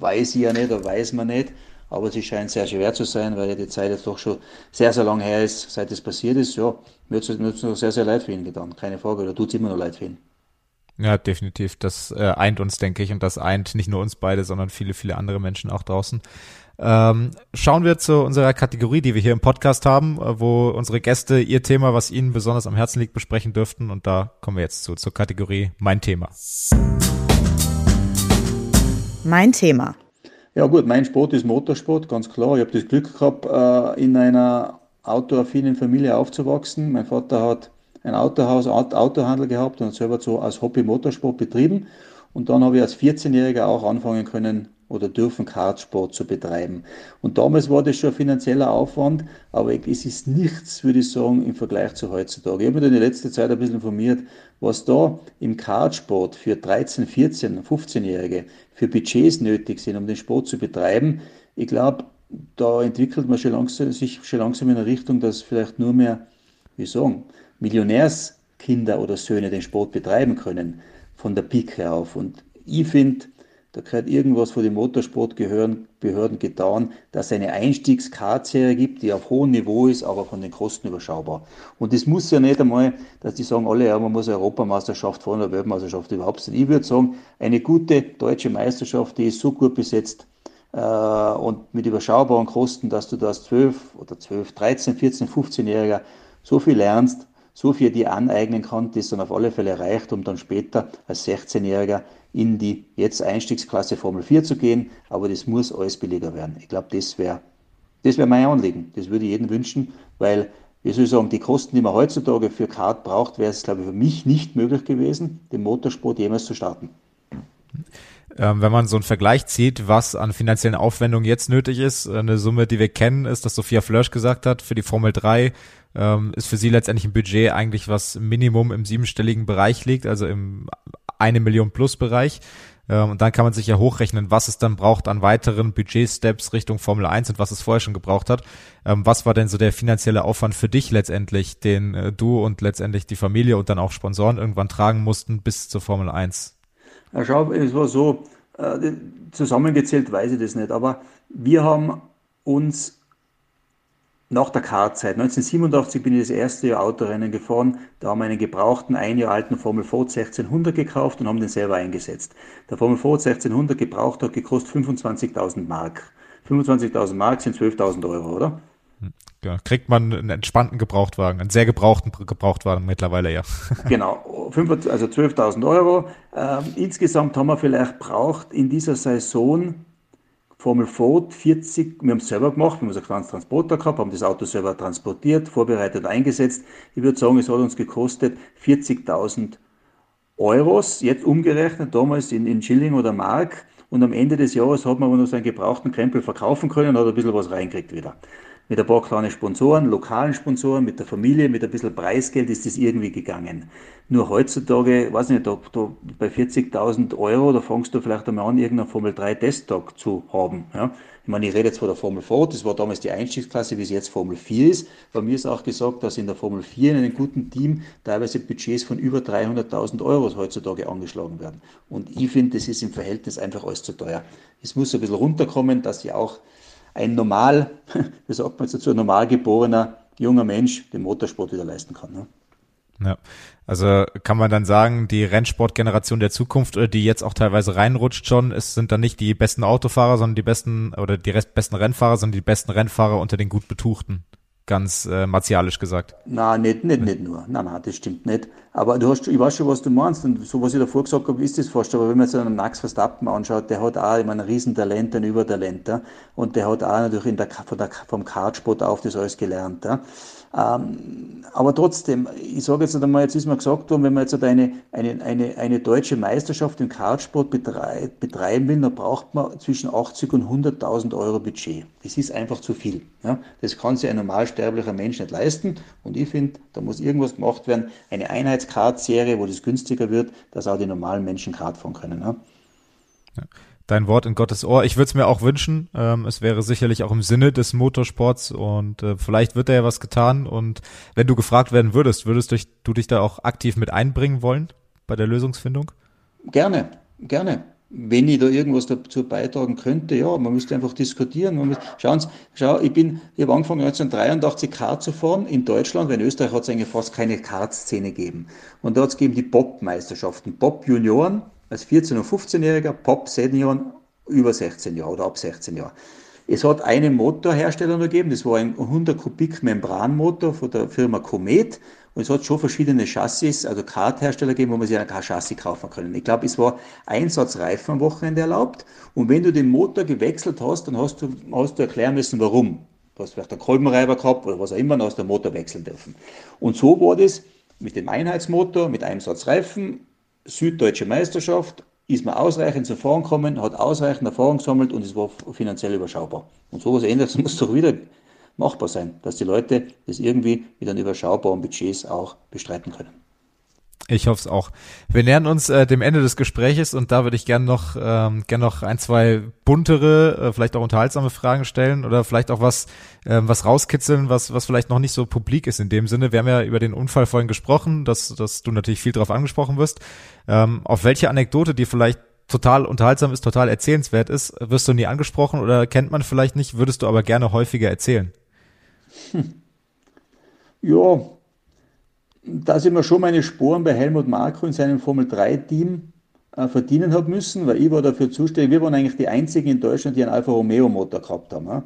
weiß ich ja nicht oder weiß man nicht. aber sie scheint sehr schwer zu sein, weil ja die Zeit jetzt doch schon sehr, sehr lang her ist, seit es passiert ist. Ja, mir hat es noch sehr, sehr leid für ihn getan, keine Frage, oder tut es immer noch leid für ihn. Ja, definitiv. Das äh, eint uns, denke ich, und das eint nicht nur uns beide, sondern viele, viele andere Menschen auch draußen. Ähm, schauen wir zu unserer Kategorie, die wir hier im Podcast haben, äh, wo unsere Gäste ihr Thema, was ihnen besonders am Herzen liegt, besprechen dürften. Und da kommen wir jetzt zu, zur Kategorie Mein Thema. Mein Thema. Ja gut, mein Sport ist Motorsport, ganz klar. Ich habe das Glück gehabt, äh, in einer autoaffinen Familie aufzuwachsen. Mein Vater hat ein Autohaus, Autohandel gehabt und selber so als Hobby Motorsport betrieben. Und dann habe ich als 14-Jähriger auch anfangen können oder dürfen Kartsport zu betreiben. Und damals war das schon ein finanzieller Aufwand, aber es ist nichts, würde ich sagen, im Vergleich zu heutzutage. Ich habe mich in der letzten Zeit ein bisschen informiert, was da im Kartsport für 13, 14, 15-Jährige für Budgets nötig sind, um den Sport zu betreiben. Ich glaube, da entwickelt man schon langsam, sich schon langsam in eine Richtung, dass vielleicht nur mehr, wie sagen, Millionärskinder oder Söhne den Sport betreiben können, von der Pike auf. Und ich finde, da gehört irgendwas von den Motorsportbehörden getan, dass es eine Einstiegskartserie gibt, die auf hohem Niveau ist, aber von den Kosten überschaubar. Und es muss ja nicht einmal, dass die sagen alle, ja, man muss eine Europameisterschaft fahren oder Weltmeisterschaft überhaupt nicht. Ich würde sagen, eine gute deutsche Meisterschaft, die ist so gut besetzt, äh, und mit überschaubaren Kosten, dass du das 12 oder 12, 13, 14, 15-Jähriger so viel lernst, so viel dir aneignen kannst, das dann auf alle Fälle reicht, um dann später als 16-Jähriger in die jetzt Einstiegsklasse Formel 4 zu gehen, aber das muss alles billiger werden. Ich glaube, das wäre das wär mein Anliegen. Das würde ich jedem wünschen, weil, wie soll ich sagen, die Kosten, die man heutzutage für Kart braucht, wäre es, glaube ich, für mich nicht möglich gewesen, den Motorsport jemals zu starten. Ähm, wenn man so einen Vergleich zieht, was an finanziellen Aufwendungen jetzt nötig ist, eine Summe, die wir kennen, ist, dass Sophia Flörsch gesagt hat, für die Formel 3 ähm, ist für sie letztendlich ein Budget eigentlich, was Minimum im siebenstelligen Bereich liegt, also im eine Million plus Bereich. Ähm, und dann kann man sich ja hochrechnen, was es dann braucht an weiteren Budgetsteps Richtung Formel 1 und was es vorher schon gebraucht hat. Ähm, was war denn so der finanzielle Aufwand für dich letztendlich, den äh, du und letztendlich die Familie und dann auch Sponsoren irgendwann tragen mussten bis zur Formel 1? Ja, schau, es war so, äh, zusammengezählt weiß ich das nicht, aber wir haben uns nach der Kartzeit, 1987 bin ich das erste Jahr Autorennen gefahren, da haben wir einen gebrauchten, ein Jahr alten Formel Ford 1600 gekauft und haben den selber eingesetzt. Der Formel Ford 1600 gebraucht hat gekostet 25.000 Mark. 25.000 Mark sind 12.000 Euro, oder? Ja, kriegt man einen entspannten Gebrauchtwagen, einen sehr gebrauchten Gebrauchtwagen mittlerweile, ja. (laughs) genau, also 12.000 Euro. Ähm, insgesamt haben wir vielleicht braucht in dieser Saison Formel Ford 40, wir haben es selber gemacht, wir haben einen kleinen Transporter gehabt, haben das Auto selber transportiert, vorbereitet, eingesetzt. Ich würde sagen, es hat uns gekostet 40.000 Euros, jetzt umgerechnet, damals in, in Schilling oder Mark. Und am Ende des Jahres hat man aber noch seinen gebrauchten Krempel verkaufen können und hat ein bisschen was reingekriegt wieder mit ein paar kleinen Sponsoren, lokalen Sponsoren, mit der Familie, mit ein bisschen Preisgeld ist das irgendwie gegangen. Nur heutzutage, weiß nicht, da, da bei 40.000 Euro, da fängst du vielleicht einmal an, irgendeinen Formel 3 Testtag zu haben. Ja? Ich meine, ich rede jetzt von der Formel 4, das war damals die Einstiegsklasse, wie es jetzt Formel 4 ist. Bei mir ist auch gesagt, dass in der Formel 4 in einem guten Team teilweise Budgets von über 300.000 Euro heutzutage angeschlagen werden. Und ich finde, das ist im Verhältnis einfach alles zu teuer. Es muss ein bisschen runterkommen, dass sie auch ein normal, (laughs) wie sagt man jetzt dazu, ein normal geborener junger Mensch den Motorsport wieder leisten kann. Ne? Ja, also kann man dann sagen, die Rennsportgeneration der Zukunft, oder die jetzt auch teilweise reinrutscht schon, es sind dann nicht die besten Autofahrer, sondern die besten oder die besten Rennfahrer, sondern die besten Rennfahrer unter den gut Betuchten ganz äh, martialisch gesagt. Na, nicht, nicht, nicht nur. Nein, nein, das stimmt nicht. Aber du hast, ich weiß schon, was du meinst. Und so, was ich davor gesagt habe, ist das fast. Aber wenn man jetzt einen Max Verstappen anschaut, der hat auch immer ein Riesentalent, ein Übertalent. Ja? Und der hat auch natürlich der, von der, vom Kartsport auf das alles gelernt. Ähm, aber trotzdem, ich sage jetzt einmal, jetzt ist mir gesagt worden, wenn man jetzt eine, eine, eine, eine deutsche Meisterschaft im Kartsport betreiben will, dann braucht man zwischen 80 und 100.000 Euro Budget. Das ist einfach zu viel. Ja? Das kann sich ein normalsterblicher Mensch nicht leisten. Und ich finde, da muss irgendwas gemacht werden. Eine Einheitskartserie, wo das günstiger wird, dass auch die normalen Menschen Kart fahren können. Ja? Ja dein Wort in Gottes Ohr. Ich würde es mir auch wünschen. Ähm, es wäre sicherlich auch im Sinne des Motorsports und äh, vielleicht wird da ja was getan. Und wenn du gefragt werden würdest, würdest du, du dich da auch aktiv mit einbringen wollen bei der Lösungsfindung? Gerne, gerne. wenn ich da irgendwas dazu beitragen könnte, ja, man müsste einfach diskutieren. Man müsste, schauen Sie, schau, ich bin, ich habe angefangen 1983 Kart zu fahren in Deutschland, weil in Österreich hat es eigentlich fast keine Kartszene gegeben. Und da hat es gegeben die Pop-Meisterschaften, Pop-Junioren als 14- und 15-Jähriger, Pop-Senioren über 16 Jahre oder ab 16 Jahre. Es hat einen Motorhersteller nur gegeben, das war ein 100 Kubik Membranmotor von der Firma Comet und es hat schon verschiedene Chassis, also Karthersteller gegeben, wo man sich ein Chassis kaufen können. Ich glaube, es war Einsatzreifen am Wochenende erlaubt. Und wenn du den Motor gewechselt hast, dann hast du, hast du erklären müssen, warum. Du hast vielleicht einen Kolbenreiber gehabt oder was auch immer, dann hast du den Motor wechseln dürfen. Und so war das mit dem Einheitsmotor, mit einem Satz Reifen, Süddeutsche Meisterschaft, ist man ausreichend zu Fahren gekommen, hat ausreichend Erfahrung gesammelt und es war finanziell überschaubar. Und sowas ähnliches (laughs) muss doch wieder machbar sein, dass die Leute das irgendwie mit einem überschaubaren Budgets auch bestreiten können. Ich hoffe es auch. Wir nähern uns äh, dem Ende des Gespräches und da würde ich gerne noch, ähm, gern noch ein, zwei buntere, äh, vielleicht auch unterhaltsame Fragen stellen oder vielleicht auch was, äh, was rauskitzeln, was, was vielleicht noch nicht so publik ist in dem Sinne. Wir haben ja über den Unfall vorhin gesprochen, dass, dass du natürlich viel darauf angesprochen wirst. Ähm, auf welche Anekdote, die vielleicht total unterhaltsam ist, total erzählenswert ist, wirst du nie angesprochen oder kennt man vielleicht nicht, würdest du aber gerne häufiger erzählen? Hm. (laughs) Ja, dass ich mir schon meine Sporen bei Helmut Marko in seinem Formel-3-Team äh, verdienen habe müssen, weil ich war dafür zuständig. Wir waren eigentlich die einzigen in Deutschland, die einen Alfa Romeo-Motor gehabt haben.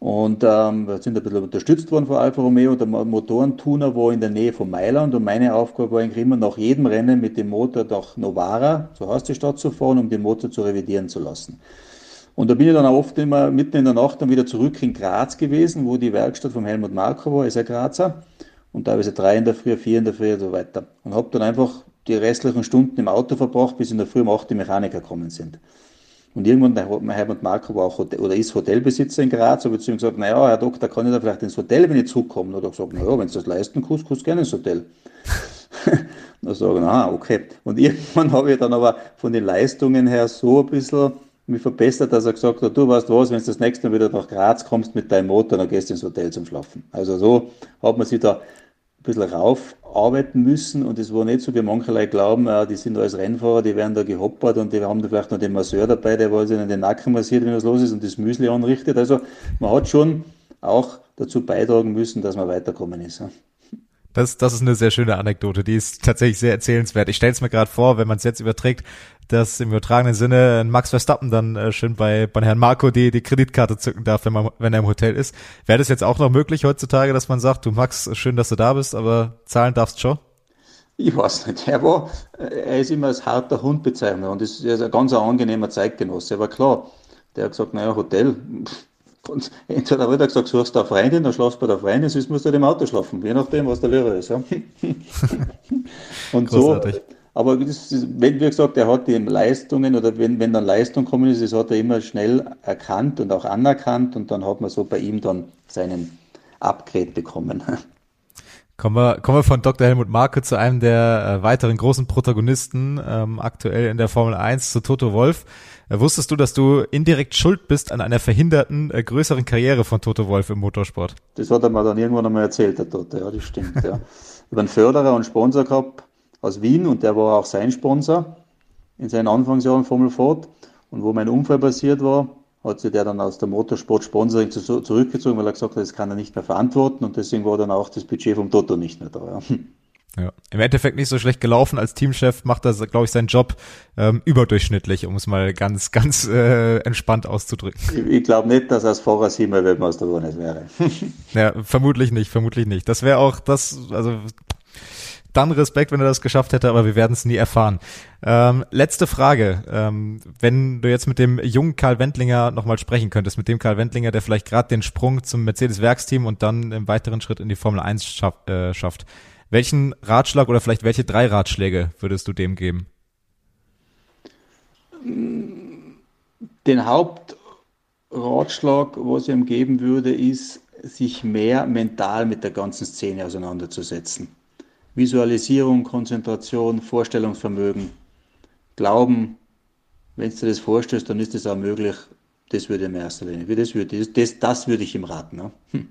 Und ähm, wir sind ein bisschen unterstützt worden von Alfa Romeo. Der Motorentuner war in der Nähe von Mailand und meine Aufgabe war eigentlich immer nach jedem Rennen mit dem Motor nach Novara, so heißt die Stadt, zu fahren, um den Motor zu revidieren zu lassen. Und da bin ich dann auch oft immer mitten in der Nacht dann wieder zurück in Graz gewesen, wo die Werkstatt von Helmut Marko war, ist er Grazer. Und teilweise drei in der Früh, vier in der Früh und so weiter. Und habe dann einfach die restlichen Stunden im Auto verbracht, bis in der Früh um acht die Mechaniker gekommen sind. Und irgendwann, der Helmut Marko war auch Hotel, oder ist Hotelbesitzer in Graz, habe ich zu ihm gesagt, naja, Herr Doktor, kann ich da vielleicht ins Hotel, wenn ich zurückkomme? Oder gesagt, naja, wenn du das leisten kannst, kannst du gerne ins Hotel. (laughs) dann sage ich, ah, okay. Und irgendwann habe ich dann aber von den Leistungen her so ein bisschen mich verbessert, dass er gesagt hat, du weißt was, wenn du das nächste Mal wieder nach Graz kommst mit deinem Motor, dann gehst du ins Hotel zum Schlafen. Also so hat man sich da ein bisschen raufarbeiten müssen und es war nicht so, wie manche Leute glauben, äh, die sind als Rennfahrer, die werden da gehoppert und die haben da vielleicht noch den Masseur dabei, der was ihnen den Nacken massiert, wenn was los ist und das Müsli anrichtet. Also man hat schon auch dazu beitragen müssen, dass man weiterkommen ist. Das, das ist eine sehr schöne Anekdote, die ist tatsächlich sehr erzählenswert. Ich stelle es mir gerade vor, wenn man es jetzt überträgt, dass im übertragenen Sinne Max Verstappen dann äh, schön bei, bei Herrn Marco die, die Kreditkarte zücken darf, wenn, man, wenn er im Hotel ist. Wäre das jetzt auch noch möglich heutzutage, dass man sagt, du Max, schön, dass du da bist, aber zahlen darfst schon? Ich weiß nicht. Er war, er ist immer als harter Hund bezeichnet und ist, ist ein ganz angenehmer Zeitgenosse. Aber klar, der hat gesagt, naja, Hotel, und entweder hat er gesagt, suchst du eine Freundin, dann schlafst du bei der Freundin, sonst musst du halt im Auto schlafen, je nachdem, was der Lehrer ist. Ja. (laughs) und Großartig. so, aber ist, wenn, wie gesagt, er hat die Leistungen oder wenn, wenn dann Leistung kommen ist, das hat er immer schnell erkannt und auch anerkannt und dann hat man so bei ihm dann seinen Upgrade bekommen. (laughs) Kommen wir, kommen wir von Dr. Helmut Marke zu einem der äh, weiteren großen Protagonisten ähm, aktuell in der Formel 1, zu Toto Wolf. Äh, wusstest du, dass du indirekt schuld bist an einer verhinderten äh, größeren Karriere von Toto Wolf im Motorsport? Das hat er mir dann irgendwann einmal erzählt, der Toto, ja, das stimmt. ja. (laughs) Über einen Förderer und Sponsor gehabt aus Wien und der war auch sein Sponsor in seinen Anfangsjahren Formel Ford. Und wo mein Unfall passiert war, hat sich der dann aus der Motorsport-Sponsoring zurückgezogen, weil er gesagt hat, das kann er nicht mehr verantworten und deswegen war dann auch das Budget vom Toto nicht mehr da. Ja. Ja, im Endeffekt nicht so schlecht gelaufen. Als Teamchef macht er, glaube ich, seinen Job ähm, überdurchschnittlich, um es mal ganz, ganz äh, entspannt auszudrücken. Ich, ich glaube nicht, dass er als Fahrer siebenmal Weltmeister geworden wäre. (laughs) ja, vermutlich nicht, vermutlich nicht. Das wäre auch das, also dann Respekt, wenn er das geschafft hätte, aber wir werden es nie erfahren. Ähm, letzte Frage. Ähm, wenn du jetzt mit dem jungen Karl Wendlinger nochmal sprechen könntest, mit dem Karl Wendlinger, der vielleicht gerade den Sprung zum Mercedes-Werksteam und dann im weiteren Schritt in die Formel 1 schaff, äh, schafft, welchen Ratschlag oder vielleicht welche drei Ratschläge würdest du dem geben? Den Hauptratschlag, was ich ihm geben würde, ist, sich mehr mental mit der ganzen Szene auseinanderzusetzen. Visualisierung, Konzentration, Vorstellungsvermögen, Glauben. Wenn du dir das vorstellst, dann ist das auch möglich. Das würde in erster Linie. Das würde, das, das würde ich ihm raten. Ne? Hm.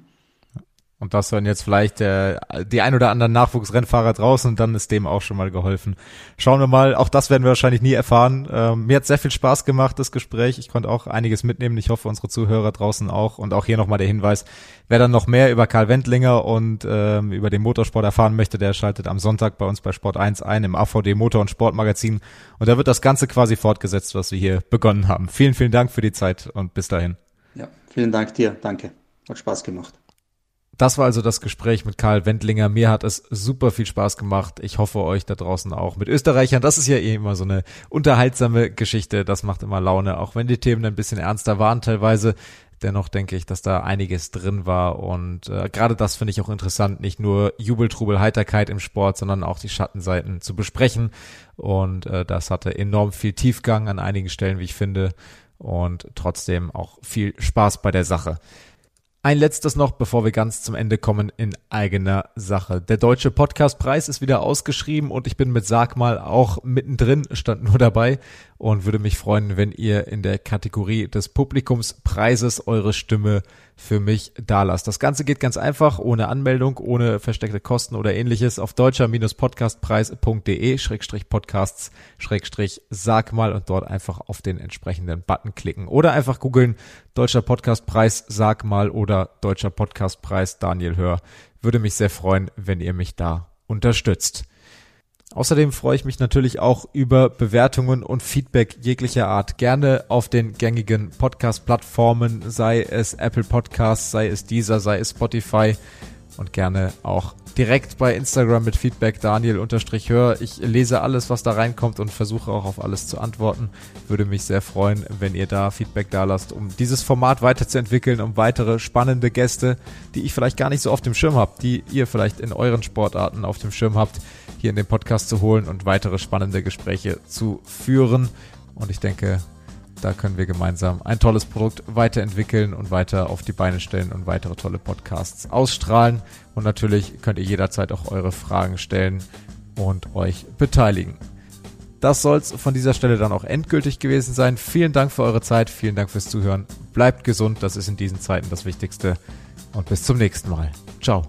Und das hören jetzt vielleicht äh, die ein oder anderen Nachwuchsrennfahrer draußen dann ist dem auch schon mal geholfen. Schauen wir mal, auch das werden wir wahrscheinlich nie erfahren. Ähm, mir hat sehr viel Spaß gemacht, das Gespräch. Ich konnte auch einiges mitnehmen. Ich hoffe, unsere Zuhörer draußen auch. Und auch hier nochmal der Hinweis, wer dann noch mehr über Karl Wendlinger und ähm, über den Motorsport erfahren möchte, der schaltet am Sonntag bei uns bei Sport 1 ein im AVD Motor- und Sportmagazin. Und da wird das Ganze quasi fortgesetzt, was wir hier begonnen haben. Vielen, vielen Dank für die Zeit und bis dahin. Ja, vielen Dank dir. Danke. Hat Spaß gemacht. Das war also das Gespräch mit Karl Wendlinger. Mir hat es super viel Spaß gemacht. Ich hoffe euch da draußen auch mit Österreichern. Das ist ja eh immer so eine unterhaltsame Geschichte. Das macht immer Laune, auch wenn die Themen ein bisschen ernster waren teilweise. Dennoch denke ich, dass da einiges drin war und äh, gerade das finde ich auch interessant, nicht nur Jubel, Trubel, Heiterkeit im Sport, sondern auch die Schattenseiten zu besprechen und äh, das hatte enorm viel Tiefgang an einigen Stellen, wie ich finde und trotzdem auch viel Spaß bei der Sache. Ein letztes noch, bevor wir ganz zum Ende kommen in eigener Sache. Der Deutsche Podcastpreis ist wieder ausgeschrieben und ich bin mit Sag mal auch mittendrin, stand nur dabei und würde mich freuen, wenn ihr in der Kategorie des Publikumspreises eure Stimme für mich da lasst. Das Ganze geht ganz einfach, ohne Anmeldung, ohne versteckte Kosten oder ähnliches auf deutscher-podcastpreis.de schrägstrich podcasts schrägstrich sag mal und dort einfach auf den entsprechenden Button klicken oder einfach googeln Deutscher Podcastpreis sag mal oder Deutscher Podcastpreis Daniel Hör. Würde mich sehr freuen, wenn ihr mich da unterstützt. Außerdem freue ich mich natürlich auch über Bewertungen und Feedback jeglicher Art. Gerne auf den gängigen Podcast-Plattformen, sei es Apple Podcasts, sei es Deezer, sei es Spotify und gerne auch direkt bei Instagram mit Feedback Daniel-Hör. Ich lese alles, was da reinkommt und versuche auch auf alles zu antworten. Würde mich sehr freuen, wenn ihr da Feedback da lasst, um dieses Format weiterzuentwickeln, um weitere spannende Gäste, die ich vielleicht gar nicht so auf dem Schirm habe, die ihr vielleicht in euren Sportarten auf dem Schirm habt, hier in den Podcast zu holen und weitere spannende Gespräche zu führen. Und ich denke, da können wir gemeinsam ein tolles Produkt weiterentwickeln und weiter auf die Beine stellen und weitere tolle Podcasts ausstrahlen. Und natürlich könnt ihr jederzeit auch eure Fragen stellen und euch beteiligen. Das soll es von dieser Stelle dann auch endgültig gewesen sein. Vielen Dank für eure Zeit, vielen Dank fürs Zuhören. Bleibt gesund, das ist in diesen Zeiten das Wichtigste. Und bis zum nächsten Mal. Ciao.